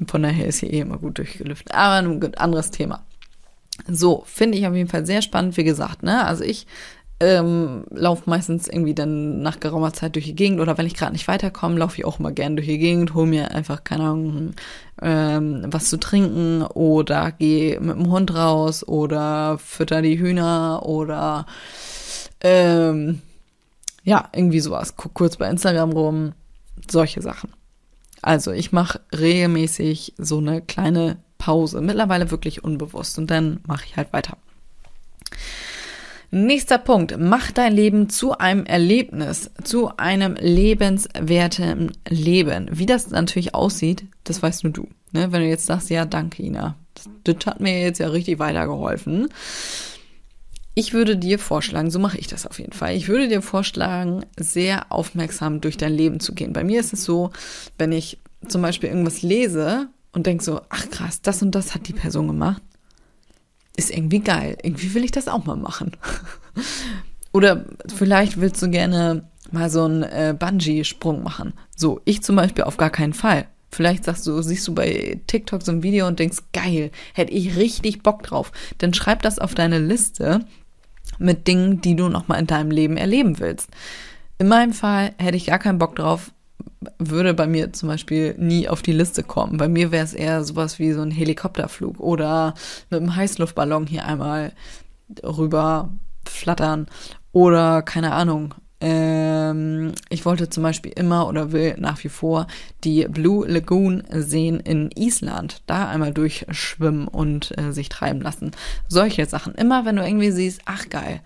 Von daher ist hier eh immer gut durchgelüftet. Aber ein anderes Thema. So, finde ich auf jeden Fall sehr spannend, wie gesagt, ne? Also ich ähm, laufe meistens irgendwie dann nach geraumer Zeit durch die Gegend oder wenn ich gerade nicht weiterkomme, laufe ich auch mal gern durch die Gegend, hole mir einfach, keine Ahnung, ähm, was zu trinken oder gehe mit dem Hund raus oder fütter die Hühner oder ähm, ja, irgendwie sowas. Guck kurz bei Instagram rum, solche Sachen. Also ich mache regelmäßig so eine kleine Pause, mittlerweile wirklich unbewusst und dann mache ich halt weiter. Nächster Punkt. Mach dein Leben zu einem Erlebnis, zu einem lebenswerten Leben. Wie das natürlich aussieht, das weißt nur du. Ne? Wenn du jetzt sagst, ja, danke, Ina. Das, das hat mir jetzt ja richtig weitergeholfen. Ich würde dir vorschlagen, so mache ich das auf jeden Fall. Ich würde dir vorschlagen, sehr aufmerksam durch dein Leben zu gehen. Bei mir ist es so, wenn ich zum Beispiel irgendwas lese und denke so, ach krass, das und das hat die Person gemacht, ist irgendwie geil. Irgendwie will ich das auch mal machen. Oder vielleicht willst du gerne mal so einen äh, Bungee-Sprung machen. So, ich zum Beispiel auf gar keinen Fall. Vielleicht sagst du, siehst du bei TikTok so ein Video und denkst, geil, hätte ich richtig Bock drauf. Dann schreib das auf deine Liste mit Dingen, die du nochmal in deinem Leben erleben willst. In meinem Fall hätte ich gar keinen Bock drauf, würde bei mir zum Beispiel nie auf die Liste kommen. Bei mir wäre es eher sowas wie so ein Helikopterflug oder mit einem Heißluftballon hier einmal rüber flattern oder keine Ahnung. Ähm, ich wollte zum Beispiel immer oder will nach wie vor die Blue Lagoon sehen in Island. Da einmal durchschwimmen und äh, sich treiben lassen. Solche Sachen. Immer wenn du irgendwie siehst, ach geil,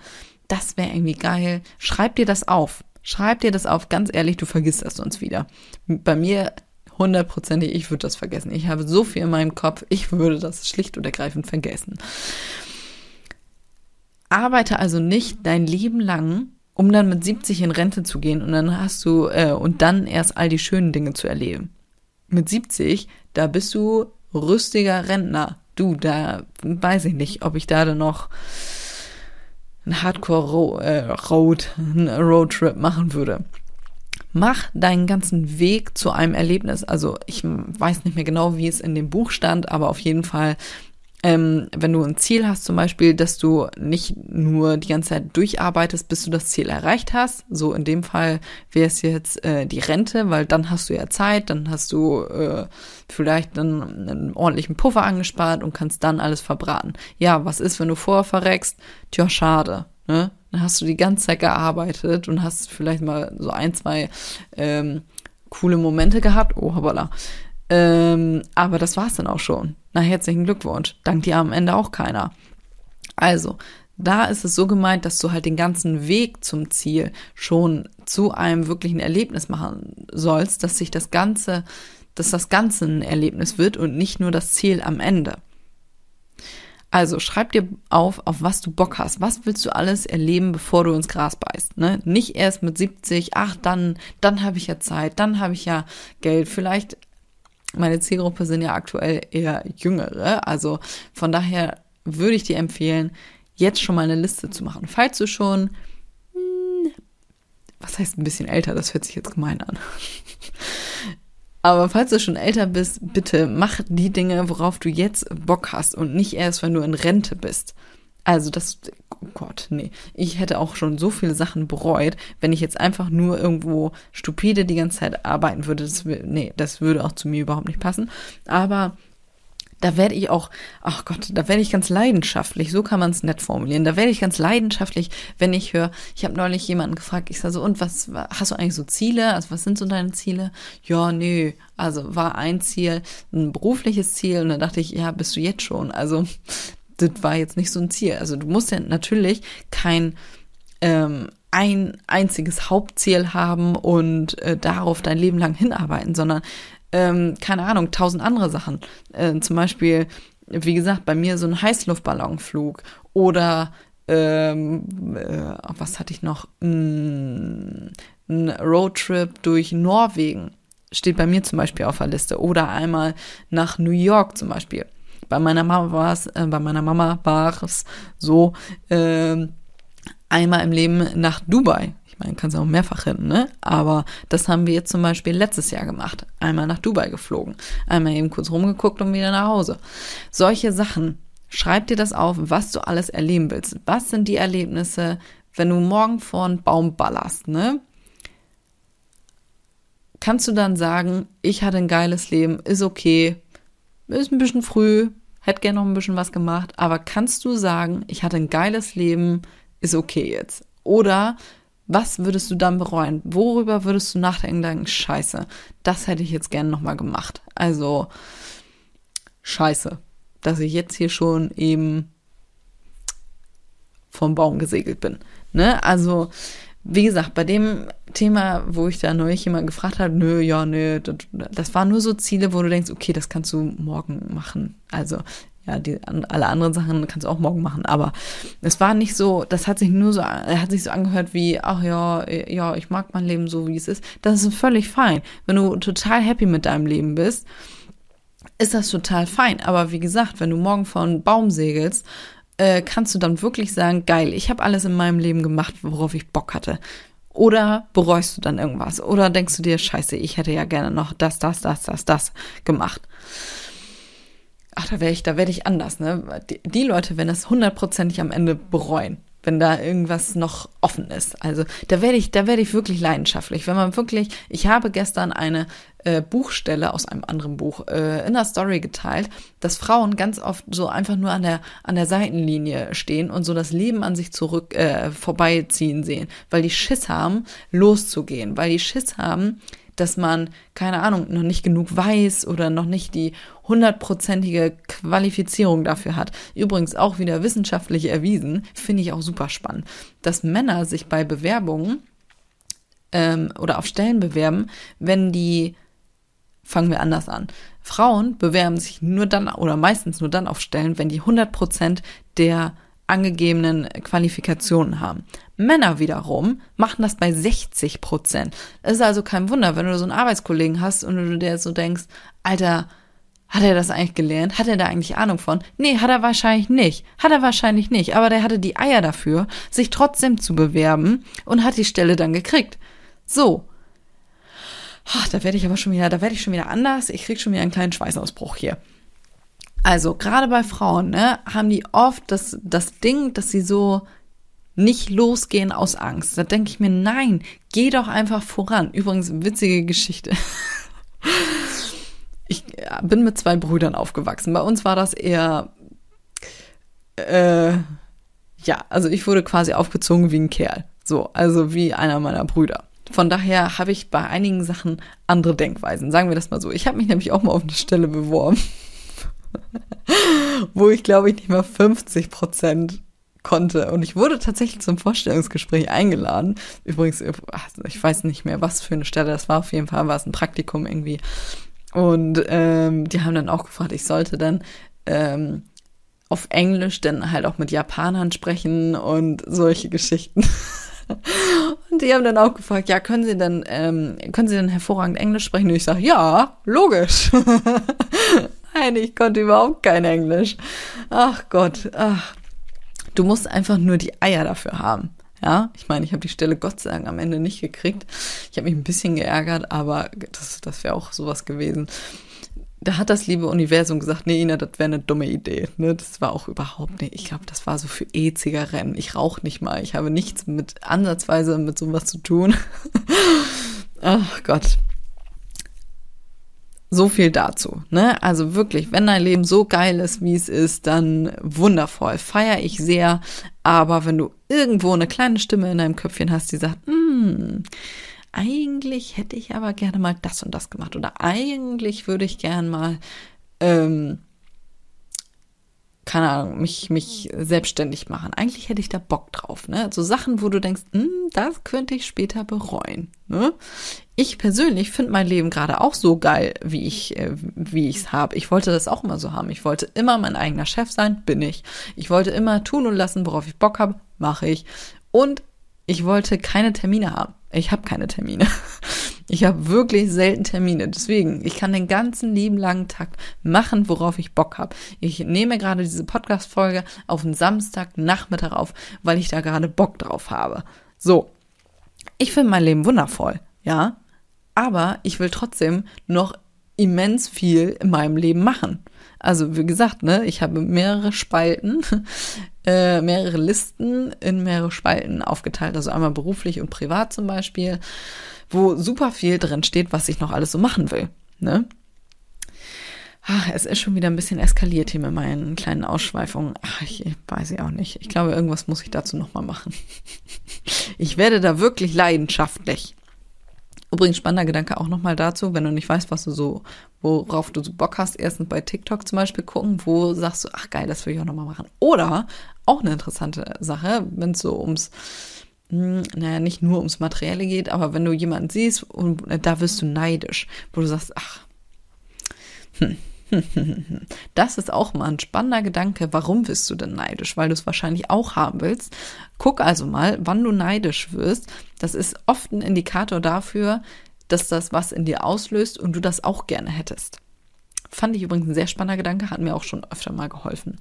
das wäre irgendwie geil, schreib dir das auf. Schreib dir das auf, ganz ehrlich, du vergisst das sonst wieder. Bei mir hundertprozentig, ich würde das vergessen. Ich habe so viel in meinem Kopf, ich würde das schlicht und ergreifend vergessen. Arbeite also nicht dein Leben lang, um dann mit 70 in Rente zu gehen und dann hast du äh, und dann erst all die schönen Dinge zu erleben. Mit 70, da bist du rüstiger Rentner. Du, da weiß ich nicht, ob ich da dann noch ein Hardcore äh, Roadtrip machen würde. Mach deinen ganzen Weg zu einem Erlebnis. Also ich weiß nicht mehr genau, wie es in dem Buch stand, aber auf jeden Fall ähm, wenn du ein Ziel hast, zum Beispiel, dass du nicht nur die ganze Zeit durcharbeitest, bis du das Ziel erreicht hast. So in dem Fall wäre es jetzt äh, die Rente, weil dann hast du ja Zeit, dann hast du äh, vielleicht dann einen ordentlichen Puffer angespart und kannst dann alles verbraten. Ja, was ist, wenn du vorher verreckst? Tja, schade. Ne? Dann hast du die ganze Zeit gearbeitet und hast vielleicht mal so ein, zwei ähm, coole Momente gehabt. Oh, hoppala. Ähm, aber das war's dann auch schon. Na, herzlichen Glückwunsch. Dank dir am Ende auch keiner. Also, da ist es so gemeint, dass du halt den ganzen Weg zum Ziel schon zu einem wirklichen Erlebnis machen sollst, dass sich das Ganze, dass das Ganze ein Erlebnis wird und nicht nur das Ziel am Ende. Also schreib dir auf, auf was du Bock hast. Was willst du alles erleben, bevor du ins Gras beißt? Ne? Nicht erst mit 70, ach, dann, dann habe ich ja Zeit, dann habe ich ja Geld. Vielleicht meine Zielgruppe sind ja aktuell eher Jüngere. Also von daher würde ich dir empfehlen, jetzt schon mal eine Liste zu machen. Falls du schon, hm, was heißt ein bisschen älter, das hört sich jetzt gemein an. Aber falls du schon älter bist, bitte mach die Dinge, worauf du jetzt Bock hast und nicht erst, wenn du in Rente bist. Also das, oh Gott, nee. Ich hätte auch schon so viele Sachen bereut, wenn ich jetzt einfach nur irgendwo stupide die ganze Zeit arbeiten würde. Das, nee, das würde auch zu mir überhaupt nicht passen. Aber da werde ich auch, ach Gott, da werde ich ganz leidenschaftlich, so kann man es nett formulieren. Da werde ich ganz leidenschaftlich, wenn ich höre, ich habe neulich jemanden gefragt, ich sage so, und was, hast du eigentlich so Ziele? Also was sind so deine Ziele? Ja, nee, also war ein Ziel, ein berufliches Ziel und dann dachte ich, ja, bist du jetzt schon. Also das war jetzt nicht so ein Ziel. Also du musst ja natürlich kein ähm, ein einziges Hauptziel haben und äh, darauf dein Leben lang hinarbeiten, sondern ähm, keine Ahnung, tausend andere Sachen. Äh, zum Beispiel, wie gesagt, bei mir so ein Heißluftballonflug oder ähm, äh, was hatte ich noch? Mm, ein Roadtrip durch Norwegen steht bei mir zum Beispiel auf der Liste oder einmal nach New York zum Beispiel. Bei meiner Mama war es, äh, bei meiner Mama war es so, äh, einmal im Leben nach Dubai. Ich meine, kannst auch mehrfach hin, ne? Aber das haben wir jetzt zum Beispiel letztes Jahr gemacht. Einmal nach Dubai geflogen, einmal eben kurz rumgeguckt und wieder nach Hause. Solche Sachen. Schreib dir das auf, was du alles erleben willst. Was sind die Erlebnisse, wenn du morgen vor einen Baum ballerst, ne? Kannst du dann sagen, ich hatte ein geiles Leben, ist okay, ist ein bisschen früh, hätte gerne noch ein bisschen was gemacht, aber kannst du sagen, ich hatte ein geiles Leben, ist okay jetzt? Oder was würdest du dann bereuen? Worüber würdest du nachdenken, denken, scheiße, das hätte ich jetzt gerne nochmal gemacht. Also, scheiße, dass ich jetzt hier schon eben vom Baum gesegelt bin. Ne? Also, wie gesagt, bei dem Thema, wo ich da neulich jemand gefragt habe, nö, ja, nö, das, das waren nur so Ziele, wo du denkst, okay, das kannst du morgen machen. Also, ja, die, alle anderen Sachen kannst du auch morgen machen, aber es war nicht so, das hat sich nur so, er hat sich so angehört wie, ach ja, ja, ich mag mein Leben so, wie es ist. Das ist völlig fein. Wenn du total happy mit deinem Leben bist, ist das total fein. Aber wie gesagt, wenn du morgen vor einen Baum segelst äh, kannst du dann wirklich sagen, geil, ich habe alles in meinem Leben gemacht, worauf ich Bock hatte. Oder bereust du dann irgendwas? Oder denkst du dir, scheiße, ich hätte ja gerne noch das, das, das, das, das gemacht. Ach, da wäre ich, da werde ich anders, ne? Die, die Leute werden das hundertprozentig am Ende bereuen wenn da irgendwas noch offen ist. Also da werde ich, da werde ich wirklich leidenschaftlich. Wenn man wirklich, ich habe gestern eine äh, Buchstelle aus einem anderen Buch äh, in der Story geteilt, dass Frauen ganz oft so einfach nur an der an der Seitenlinie stehen und so das Leben an sich zurück äh, vorbeiziehen sehen, weil die Schiss haben, loszugehen, weil die Schiss haben, dass man, keine Ahnung, noch nicht genug weiß oder noch nicht die hundertprozentige Qualifizierung dafür hat. Übrigens auch wieder wissenschaftlich erwiesen, finde ich auch super spannend, dass Männer sich bei Bewerbungen ähm, oder auf Stellen bewerben, wenn die, fangen wir anders an, Frauen bewerben sich nur dann oder meistens nur dann auf Stellen, wenn die 100% der angegebenen Qualifikationen haben. Männer wiederum machen das bei 60 Prozent. Es ist also kein Wunder, wenn du so einen Arbeitskollegen hast und du dir so denkst, Alter, hat er das eigentlich gelernt? Hat er da eigentlich Ahnung von? Nee, hat er wahrscheinlich nicht. Hat er wahrscheinlich nicht. Aber der hatte die Eier dafür, sich trotzdem zu bewerben und hat die Stelle dann gekriegt. So. Ach, da werde ich aber schon wieder, da werde ich schon wieder anders. Ich krieg schon wieder einen kleinen Schweißausbruch hier. Also, gerade bei Frauen, ne, haben die oft das, das Ding, dass sie so nicht losgehen aus Angst. Da denke ich mir, nein, geh doch einfach voran. Übrigens, witzige Geschichte. Ich bin mit zwei Brüdern aufgewachsen. Bei uns war das eher, äh, ja, also ich wurde quasi aufgezogen wie ein Kerl. So, also wie einer meiner Brüder. Von daher habe ich bei einigen Sachen andere Denkweisen. Sagen wir das mal so. Ich habe mich nämlich auch mal auf eine Stelle beworben, wo ich glaube ich nicht mal 50 Prozent konnte. Und ich wurde tatsächlich zum Vorstellungsgespräch eingeladen. Übrigens, ich weiß nicht mehr, was für eine Stelle das war. Auf jeden Fall war es ein Praktikum irgendwie. Und ähm, die haben dann auch gefragt, ich sollte dann ähm, auf Englisch dann halt auch mit Japanern sprechen und solche Geschichten. und die haben dann auch gefragt, ja, können Sie denn, ähm, können Sie denn hervorragend Englisch sprechen? Und ich sage, ja, logisch. Nein, ich konnte überhaupt kein Englisch. Ach Gott, ach. Du musst einfach nur die Eier dafür haben. Ja, ich meine, ich habe die Stelle Gott sei Dank am Ende nicht gekriegt. Ich habe mich ein bisschen geärgert, aber das, das wäre auch sowas gewesen. Da hat das liebe Universum gesagt, nee, Ina, das wäre eine dumme Idee. Ne? Das war auch überhaupt nicht. Ich glaube, das war so für E-Zigaretten. Ich rauche nicht mal. Ich habe nichts mit ansatzweise mit sowas zu tun. Ach Gott. So viel dazu, ne? Also wirklich, wenn dein Leben so geil ist, wie es ist, dann wundervoll, feiere ich sehr. Aber wenn du irgendwo eine kleine Stimme in deinem Köpfchen hast, die sagt, hm, eigentlich hätte ich aber gerne mal das und das gemacht oder eigentlich würde ich gern mal ähm, keine Ahnung, mich, mich selbstständig machen. Eigentlich hätte ich da Bock drauf, ne? So Sachen, wo du denkst, hm, das könnte ich später bereuen, ne? Ich persönlich finde mein Leben gerade auch so geil, wie ich, äh, wie ich es habe. Ich wollte das auch immer so haben. Ich wollte immer mein eigener Chef sein, bin ich. Ich wollte immer tun und lassen, worauf ich Bock habe, mache ich. Und ich wollte keine Termine haben. Ich habe keine Termine. Ich habe wirklich selten Termine. Deswegen, ich kann den ganzen lieben langen Tag machen, worauf ich Bock habe. Ich nehme gerade diese Podcast-Folge auf den Samstagnachmittag auf, weil ich da gerade Bock drauf habe. So. Ich finde mein Leben wundervoll, ja. Aber ich will trotzdem noch immens viel in meinem Leben machen. Also wie gesagt, ne, ich habe mehrere Spalten, äh, mehrere Listen in mehrere Spalten aufgeteilt. Also einmal beruflich und privat zum Beispiel wo super viel drin steht, was ich noch alles so machen will. Ne? Ach, es ist schon wieder ein bisschen eskaliert hier mit meinen kleinen Ausschweifungen. Ach, ich weiß ich auch nicht. Ich glaube, irgendwas muss ich dazu nochmal machen. Ich werde da wirklich leidenschaftlich. Übrigens spannender Gedanke auch nochmal dazu, wenn du nicht weißt, was du so, worauf du so Bock hast, erstens bei TikTok zum Beispiel gucken, wo sagst du, ach geil, das will ich auch nochmal machen. Oder auch eine interessante Sache, wenn es so ums naja, nicht nur ums Materielle geht, aber wenn du jemanden siehst und äh, da wirst du neidisch, wo du sagst, ach, hm, das ist auch mal ein spannender Gedanke. Warum wirst du denn neidisch? Weil du es wahrscheinlich auch haben willst. Guck also mal, wann du neidisch wirst. Das ist oft ein Indikator dafür, dass das was in dir auslöst und du das auch gerne hättest. Fand ich übrigens ein sehr spannender Gedanke, hat mir auch schon öfter mal geholfen.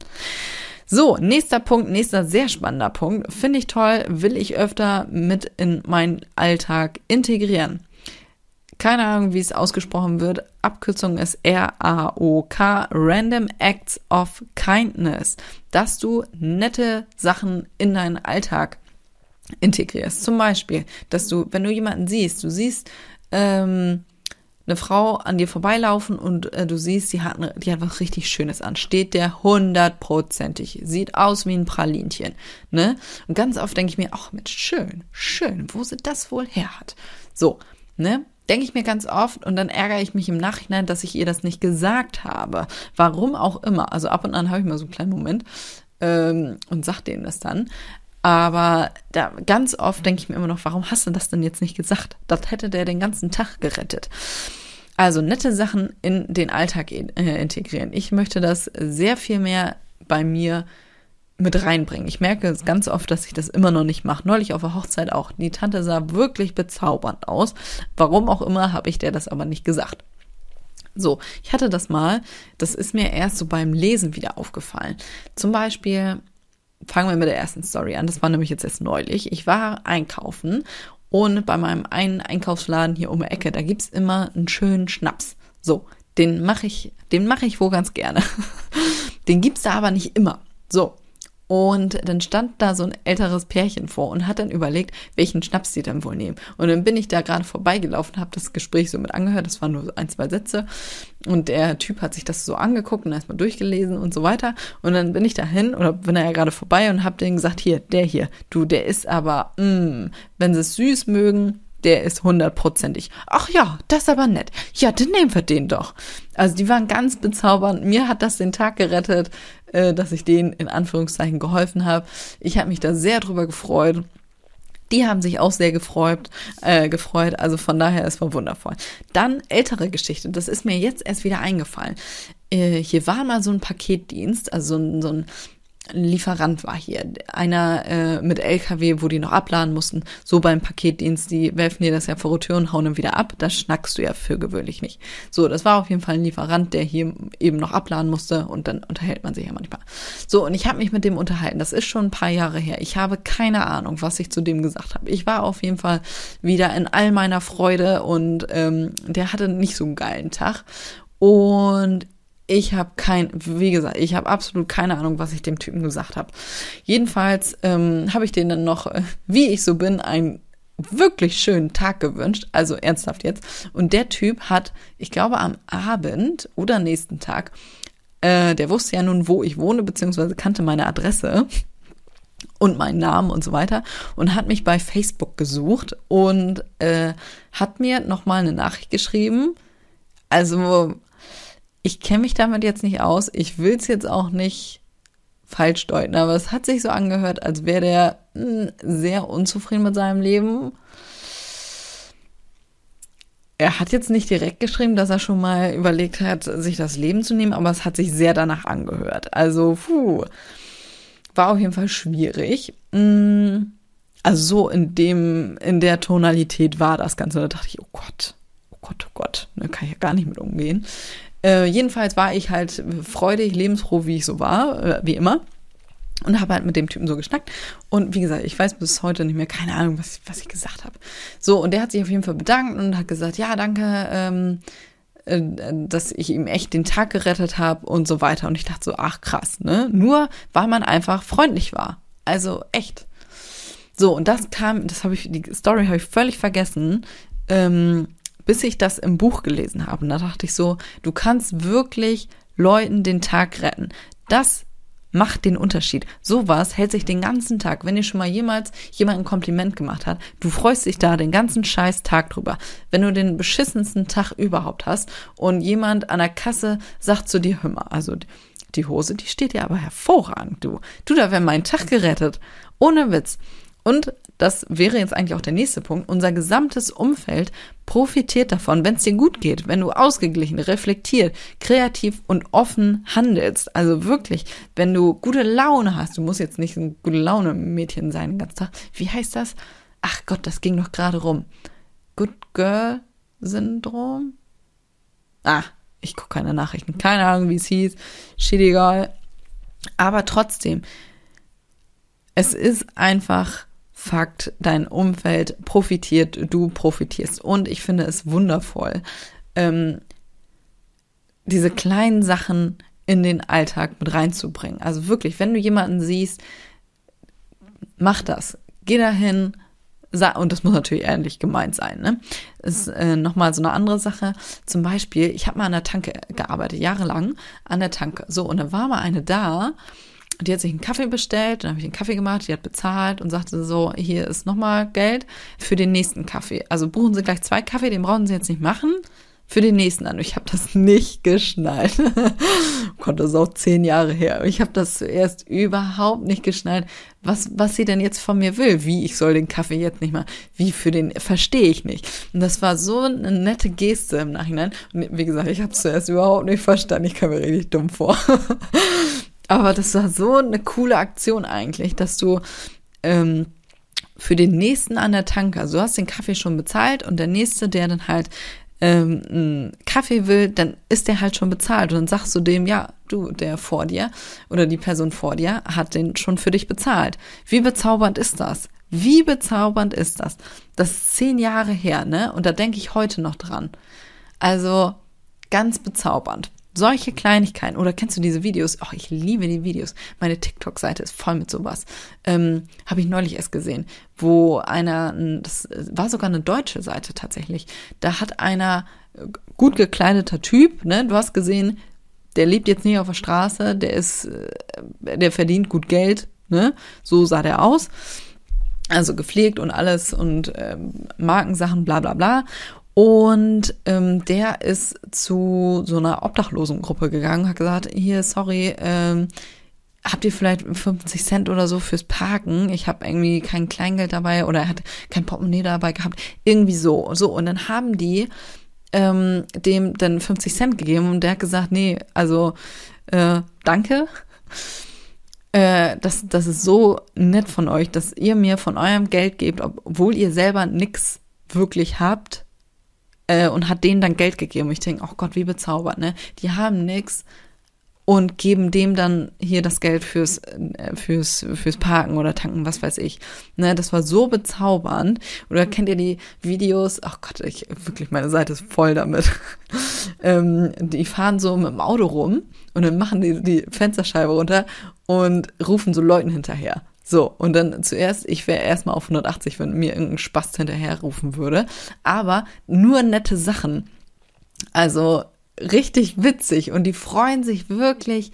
So, nächster Punkt, nächster sehr spannender Punkt. Finde ich toll, will ich öfter mit in meinen Alltag integrieren. Keine Ahnung, wie es ausgesprochen wird. Abkürzung ist R-A-O-K, Random Acts of Kindness. Dass du nette Sachen in deinen Alltag integrierst. Zum Beispiel, dass du, wenn du jemanden siehst, du siehst, ähm, eine Frau an dir vorbeilaufen und äh, du siehst, die hat, die hat was richtig Schönes an. Steht der hundertprozentig. Sieht aus wie ein Pralinchen. Ne? Und ganz oft denke ich mir, ach Mensch, schön, schön, wo sie das wohl her hat. So, ne? Denke ich mir ganz oft und dann ärgere ich mich im Nachhinein, dass ich ihr das nicht gesagt habe. Warum auch immer. Also ab und an habe ich mal so einen kleinen Moment ähm, und sag denen das dann. Aber da ganz oft denke ich mir immer noch, warum hast du das denn jetzt nicht gesagt? Das hätte der den ganzen Tag gerettet. Also nette Sachen in den Alltag äh, integrieren. Ich möchte das sehr viel mehr bei mir mit reinbringen. Ich merke ganz oft, dass ich das immer noch nicht mache. Neulich auf der Hochzeit auch. Die Tante sah wirklich bezaubernd aus. Warum auch immer, habe ich der das aber nicht gesagt. So, ich hatte das mal, das ist mir erst so beim Lesen wieder aufgefallen. Zum Beispiel fangen wir mit der ersten Story an. Das war nämlich jetzt erst neulich. Ich war einkaufen und bei meinem einen Einkaufsladen hier um die Ecke, da gibt's immer einen schönen Schnaps. So, den mache ich, den mache ich wohl ganz gerne. den gibt's da aber nicht immer. So, und dann stand da so ein älteres Pärchen vor und hat dann überlegt, welchen Schnaps sie dann wohl nehmen. Und dann bin ich da gerade vorbeigelaufen, habe das Gespräch so mit angehört. Das waren nur ein, zwei Sätze. Und der Typ hat sich das so angeguckt und erstmal durchgelesen und so weiter. Und dann bin ich dahin oder bin er ja gerade vorbei und habe denen gesagt, hier, der hier, du, der ist aber, mh, mm, wenn sie es süß mögen, der ist hundertprozentig. Ach ja, das ist aber nett. Ja, dann nehmen wir den doch. Also die waren ganz bezaubernd. Mir hat das den Tag gerettet, äh, dass ich denen in Anführungszeichen geholfen habe. Ich habe mich da sehr drüber gefreut. Die haben sich auch sehr gefreut, äh, gefreut. Also von daher, es war wundervoll. Dann ältere Geschichte. Das ist mir jetzt erst wieder eingefallen. Äh, hier war mal so ein Paketdienst, also so ein, so ein ein Lieferant war hier, einer äh, mit LKW, wo die noch abladen mussten, so beim Paketdienst, die werfen dir das ja vor Tür und hauen ihn wieder ab, das schnackst du ja für gewöhnlich nicht. So, das war auf jeden Fall ein Lieferant, der hier eben noch abladen musste und dann unterhält man sich ja manchmal. So, und ich habe mich mit dem unterhalten, das ist schon ein paar Jahre her. Ich habe keine Ahnung, was ich zu dem gesagt habe. Ich war auf jeden Fall wieder in all meiner Freude und ähm, der hatte nicht so einen geilen Tag. Und ich habe kein, wie gesagt, ich habe absolut keine Ahnung, was ich dem Typen gesagt habe. Jedenfalls ähm, habe ich denen dann noch, äh, wie ich so bin, einen wirklich schönen Tag gewünscht. Also ernsthaft jetzt. Und der Typ hat, ich glaube, am Abend oder nächsten Tag, äh, der wusste ja nun, wo ich wohne, beziehungsweise kannte meine Adresse und meinen Namen und so weiter und hat mich bei Facebook gesucht und äh, hat mir nochmal eine Nachricht geschrieben. Also ich kenne mich damit jetzt nicht aus. Ich will es jetzt auch nicht falsch deuten, aber es hat sich so angehört, als wäre der hm, sehr unzufrieden mit seinem Leben. Er hat jetzt nicht direkt geschrieben, dass er schon mal überlegt hat, sich das Leben zu nehmen, aber es hat sich sehr danach angehört. Also, puh, war auf jeden Fall schwierig. Hm, also so in dem, in der Tonalität war das Ganze. Da dachte ich, oh Gott, oh Gott, oh Gott, da kann ich ja gar nicht mit umgehen. Äh, jedenfalls war ich halt freudig, lebensfroh, wie ich so war, äh, wie immer. Und habe halt mit dem Typen so geschnackt. Und wie gesagt, ich weiß bis heute nicht mehr, keine Ahnung, was, was ich gesagt habe. So, und der hat sich auf jeden Fall bedankt und hat gesagt, ja, danke, ähm, äh, dass ich ihm echt den Tag gerettet habe und so weiter. Und ich dachte so, ach krass, ne? Nur weil man einfach freundlich war. Also echt. So, und das kam, das habe ich, die Story habe ich völlig vergessen. Ähm, bis ich das im Buch gelesen habe. Und da dachte ich so, du kannst wirklich Leuten den Tag retten. Das macht den Unterschied. Sowas hält sich den ganzen Tag. Wenn dir schon mal jemals jemand ein Kompliment gemacht hat, du freust dich da den ganzen scheiß Tag drüber. Wenn du den beschissensten Tag überhaupt hast und jemand an der Kasse sagt zu dir, hör mal, also die Hose, die steht dir aber hervorragend, du. Du, da wäre mein Tag gerettet. Ohne Witz. Und das wäre jetzt eigentlich auch der nächste Punkt, unser gesamtes Umfeld profitiert davon, wenn es dir gut geht, wenn du ausgeglichen, reflektiert, kreativ und offen handelst. Also wirklich, wenn du gute Laune hast, du musst jetzt nicht ein gute Laune Mädchen sein den ganzen Tag. Wie heißt das? Ach Gott, das ging doch gerade rum. Good Girl Syndrom? Ah, ich gucke keine Nachrichten. Keine Ahnung, wie es hieß. Shit egal. Aber trotzdem, es ist einfach Fakt, dein Umfeld profitiert, du profitierst. Und ich finde es wundervoll, ähm, diese kleinen Sachen in den Alltag mit reinzubringen. Also wirklich, wenn du jemanden siehst, mach das. Geh dahin, und das muss natürlich ehrlich gemeint sein, ne? Ist äh, nochmal so eine andere Sache. Zum Beispiel, ich habe mal an der Tanke gearbeitet, jahrelang an der Tanke. So, und da war mal eine da, und die hat sich einen Kaffee bestellt, dann habe ich einen Kaffee gemacht, die hat bezahlt und sagte so, hier ist nochmal Geld für den nächsten Kaffee. Also buchen Sie gleich zwei Kaffee, den brauchen Sie jetzt nicht machen, für den nächsten an. Ich habe das nicht geschnallt. Gott, das auch zehn Jahre her. Ich habe das zuerst überhaupt nicht geschnallt, was, was sie denn jetzt von mir will. Wie, ich soll den Kaffee jetzt nicht mal, wie für den, verstehe ich nicht. Und das war so eine nette Geste im Nachhinein. Und wie gesagt, ich habe es zuerst überhaupt nicht verstanden. Ich kam mir richtig dumm vor. Aber das war so eine coole Aktion eigentlich, dass du ähm, für den nächsten an der Tanke, also du hast den Kaffee schon bezahlt und der nächste, der dann halt ähm, einen Kaffee will, dann ist der halt schon bezahlt. Und dann sagst du dem, ja, du, der vor dir oder die Person vor dir hat den schon für dich bezahlt. Wie bezaubernd ist das? Wie bezaubernd ist das? Das ist zehn Jahre her, ne? Und da denke ich heute noch dran. Also ganz bezaubernd. Solche Kleinigkeiten. Oder kennst du diese Videos? Oh, ich liebe die Videos. Meine TikTok-Seite ist voll mit sowas. Ähm, Habe ich neulich erst gesehen, wo einer, das war sogar eine deutsche Seite tatsächlich. Da hat einer äh, gut gekleideter Typ, ne? Du hast gesehen, der lebt jetzt nicht auf der Straße, der ist, äh, der verdient gut Geld, ne? So sah der aus. Also gepflegt und alles und ähm, Markensachen, bla bla bla. Und ähm, der ist zu so einer Obdachlosengruppe gegangen, hat gesagt, hier, sorry, ähm, habt ihr vielleicht 50 Cent oder so fürs Parken? Ich habe irgendwie kein Kleingeld dabei oder er hat kein Portemonnaie dabei gehabt. Irgendwie so. So, und dann haben die ähm, dem dann 50 Cent gegeben und der hat gesagt, nee, also äh, danke. äh, das, das ist so nett von euch, dass ihr mir von eurem Geld gebt, obwohl ihr selber nichts wirklich habt äh, und hat denen dann Geld gegeben. Und ich denke, oh Gott, wie bezaubert, ne? Die haben nichts und geben dem dann hier das Geld fürs, äh, fürs, fürs Parken oder Tanken, was weiß ich. Ne, das war so bezaubernd. Oder kennt ihr die Videos? Ach Gott, ich, wirklich, meine Seite ist voll damit. ähm, die fahren so mit dem Auto rum und dann machen die die Fensterscheibe runter und rufen so Leuten hinterher. So, und dann zuerst, ich wäre erstmal auf 180, wenn mir irgendein Spast hinterher rufen würde. Aber nur nette Sachen. Also richtig witzig und die freuen sich wirklich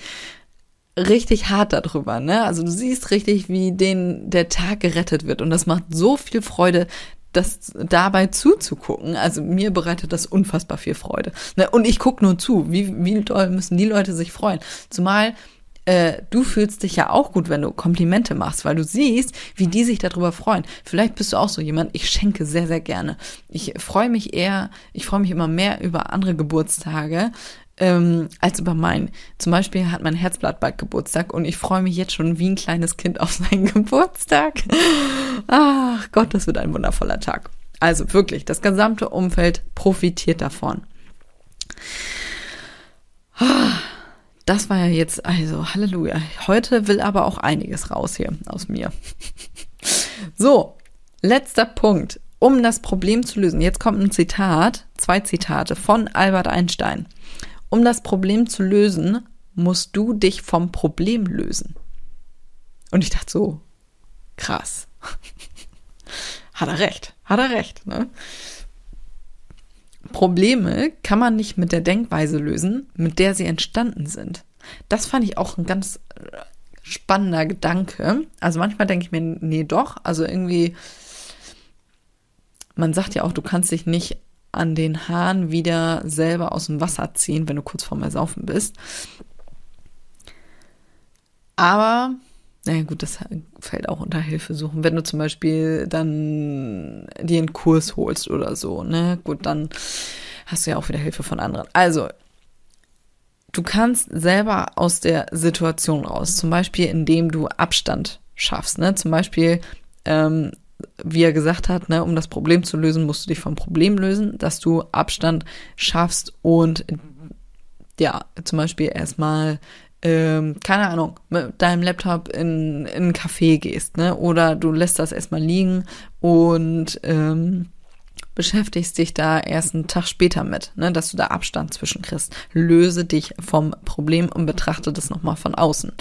richtig hart darüber, ne? Also du siehst richtig, wie denen der Tag gerettet wird und das macht so viel Freude, das dabei zuzugucken. Also mir bereitet das unfassbar viel Freude. Ne? Und ich gucke nur zu. Wie, wie doll müssen die Leute sich freuen? Zumal äh, du fühlst dich ja auch gut, wenn du Komplimente machst, weil du siehst, wie die sich darüber freuen. Vielleicht bist du auch so jemand, ich schenke sehr, sehr gerne. Ich freue mich eher, ich freue mich immer mehr über andere Geburtstage, ähm, als über meinen. Zum Beispiel hat mein Herzblatt bald Geburtstag und ich freue mich jetzt schon wie ein kleines Kind auf seinen Geburtstag. Ach Gott, das wird ein wundervoller Tag. Also wirklich, das gesamte Umfeld profitiert davon. Das war ja jetzt, also Halleluja. Heute will aber auch einiges raus hier aus mir. so, letzter Punkt. Um das Problem zu lösen. Jetzt kommt ein Zitat, zwei Zitate von Albert Einstein. Um das Problem zu lösen, musst du dich vom Problem lösen. Und ich dachte so, krass. hat er recht, hat er recht. Ne? Probleme kann man nicht mit der Denkweise lösen, mit der sie entstanden sind. Das fand ich auch ein ganz äh, spannender Gedanke. Also manchmal denke ich mir, nee, doch. Also irgendwie, man sagt ja auch, du kannst dich nicht an den Haaren wieder selber aus dem Wasser ziehen, wenn du kurz vorm Ersaufen bist. Aber naja, gut, das fällt auch unter Hilfe suchen. Wenn du zum Beispiel dann dir einen Kurs holst oder so, ne? Gut, dann hast du ja auch wieder Hilfe von anderen. Also, du kannst selber aus der Situation raus, zum Beispiel indem du Abstand schaffst, ne? Zum Beispiel, ähm, wie er gesagt hat, ne, um das Problem zu lösen, musst du dich vom Problem lösen, dass du Abstand schaffst und ja, zum Beispiel erstmal ähm, keine Ahnung, mit deinem Laptop in, in ein Café gehst, ne? Oder du lässt das erstmal liegen und ähm, beschäftigst dich da erst einen Tag später mit, ne, dass du da Abstand zwischen kriegst. Löse dich vom Problem und betrachte das nochmal von außen.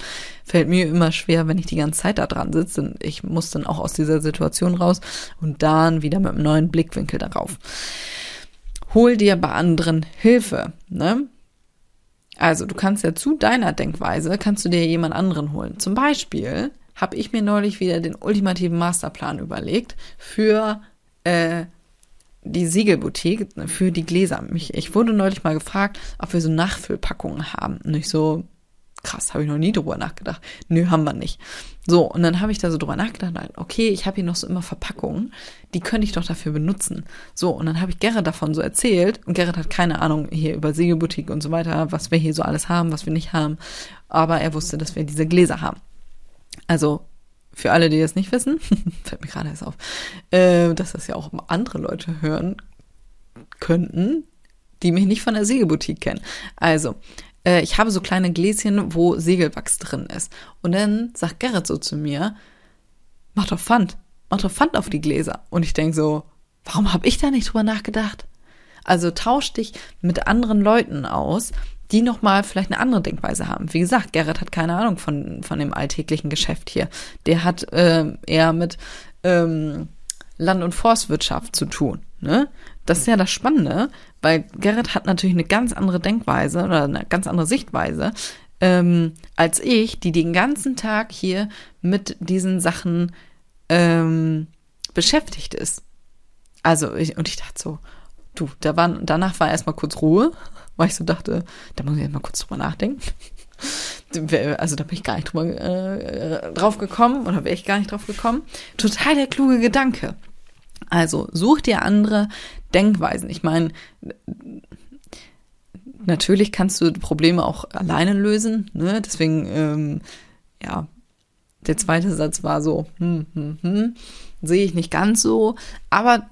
Fällt mir immer schwer, wenn ich die ganze Zeit da dran sitze. Ich muss dann auch aus dieser Situation raus und dann wieder mit einem neuen Blickwinkel darauf. Hol dir bei anderen Hilfe, ne? Also du kannst ja zu deiner Denkweise, kannst du dir jemand anderen holen. Zum Beispiel habe ich mir neulich wieder den ultimativen Masterplan überlegt für äh, die Siegelboutique, für die Gläser. Mich, ich wurde neulich mal gefragt, ob wir so Nachfüllpackungen haben. Und ich so, krass, habe ich noch nie drüber nachgedacht. Nö, haben wir nicht. So, und dann habe ich da so drüber nachgedacht, okay, ich habe hier noch so immer Verpackungen, die könnte ich doch dafür benutzen. So, und dann habe ich Gerrit davon so erzählt und Gerrit hat keine Ahnung hier über Segelboutique und so weiter, was wir hier so alles haben, was wir nicht haben, aber er wusste, dass wir diese Gläser haben. Also, für alle, die das nicht wissen, fällt mir gerade erst auf, äh, dass das ja auch andere Leute hören könnten, die mich nicht von der Segelboutique kennen. Also, äh, ich habe so kleine Gläschen, wo Segelwachs drin ist. Und dann sagt Gerrit so zu mir, mach doch Pfand, mach doch Pfand auf die Gläser. Und ich denke so, warum habe ich da nicht drüber nachgedacht? Also tausch dich mit anderen Leuten aus, die nochmal vielleicht eine andere Denkweise haben. Wie gesagt, Gerrit hat keine Ahnung von, von dem alltäglichen Geschäft hier. Der hat äh, eher mit ähm, Land- und Forstwirtschaft zu tun. Ne? Das ist ja das Spannende, weil Gerrit hat natürlich eine ganz andere Denkweise oder eine ganz andere Sichtweise ähm, als ich, die den ganzen Tag hier mit diesen Sachen ähm, beschäftigt ist. Also, ich, und ich dachte so, du, da war, danach war erstmal kurz Ruhe, weil ich so dachte, da muss ich erstmal kurz drüber nachdenken. Also da bin ich gar nicht drüber, äh, drauf gekommen oder wäre ich gar nicht drauf gekommen. Total der kluge Gedanke. Also such dir andere Denkweisen. Ich meine, natürlich kannst du Probleme auch alleine lösen. Ne? Deswegen, ähm, ja, Der zweite Satz war so, hm, hm, hm, sehe ich nicht ganz so. Aber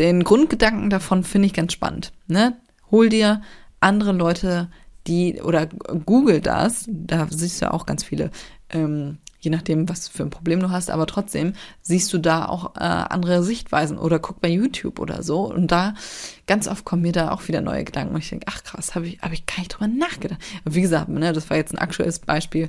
den Grundgedanken davon finde ich ganz spannend. Ne? Hol dir andere Leute, die, oder google das, da siehst du ja auch ganz viele ähm, je nachdem, was für ein Problem du hast, aber trotzdem siehst du da auch äh, andere Sichtweisen oder guck bei YouTube oder so und da ganz oft kommen mir da auch wieder neue Gedanken und ich denke, ach krass, habe ich, hab ich gar nicht drüber nachgedacht. Wie gesagt, ne, das war jetzt ein aktuelles Beispiel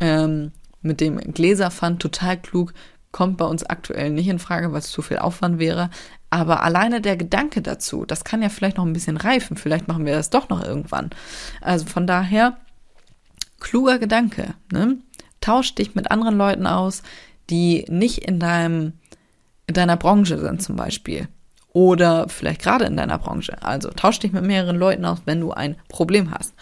ähm, mit dem Gläserpfand, total klug, kommt bei uns aktuell nicht in Frage, weil es zu viel Aufwand wäre. Aber alleine der Gedanke dazu, das kann ja vielleicht noch ein bisschen reifen. Vielleicht machen wir das doch noch irgendwann. Also von daher, kluger Gedanke. Ne? Tausch dich mit anderen Leuten aus, die nicht in deinem, in deiner Branche sind zum Beispiel. Oder vielleicht gerade in deiner Branche. Also tausch dich mit mehreren Leuten aus, wenn du ein Problem hast.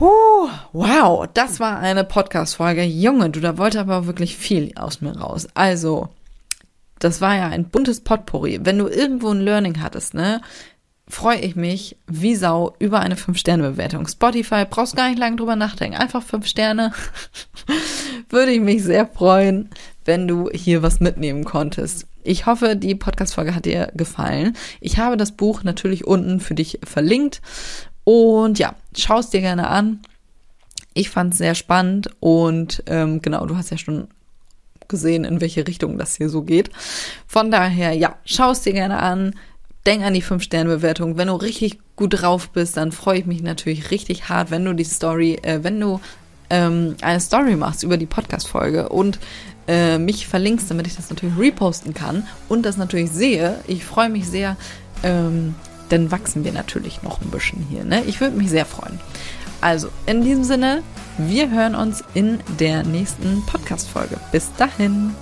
Uh, wow, das war eine Podcast-Folge. Junge, du, da wollte aber wirklich viel aus mir raus. Also, das war ja ein buntes Potpourri. Wenn du irgendwo ein Learning hattest, ne, freue ich mich wie Sau über eine 5-Sterne-Bewertung. Spotify, brauchst gar nicht lange drüber nachdenken. Einfach 5 Sterne. Würde ich mich sehr freuen, wenn du hier was mitnehmen konntest. Ich hoffe, die Podcast-Folge hat dir gefallen. Ich habe das Buch natürlich unten für dich verlinkt. Und ja, schau es dir gerne an. Ich fand es sehr spannend und ähm, genau, du hast ja schon gesehen, in welche Richtung das hier so geht. Von daher, ja, schau es dir gerne an denk an die 5-Sterne-Bewertung. Wenn du richtig gut drauf bist, dann freue ich mich natürlich richtig hart, wenn du die Story, äh, wenn du ähm, eine Story machst über die Podcast-Folge und äh, mich verlinkst, damit ich das natürlich reposten kann und das natürlich sehe. Ich freue mich sehr, ähm, dann wachsen wir natürlich noch ein bisschen hier. Ne? Ich würde mich sehr freuen. Also, in diesem Sinne, wir hören uns in der nächsten Podcast-Folge. Bis dahin.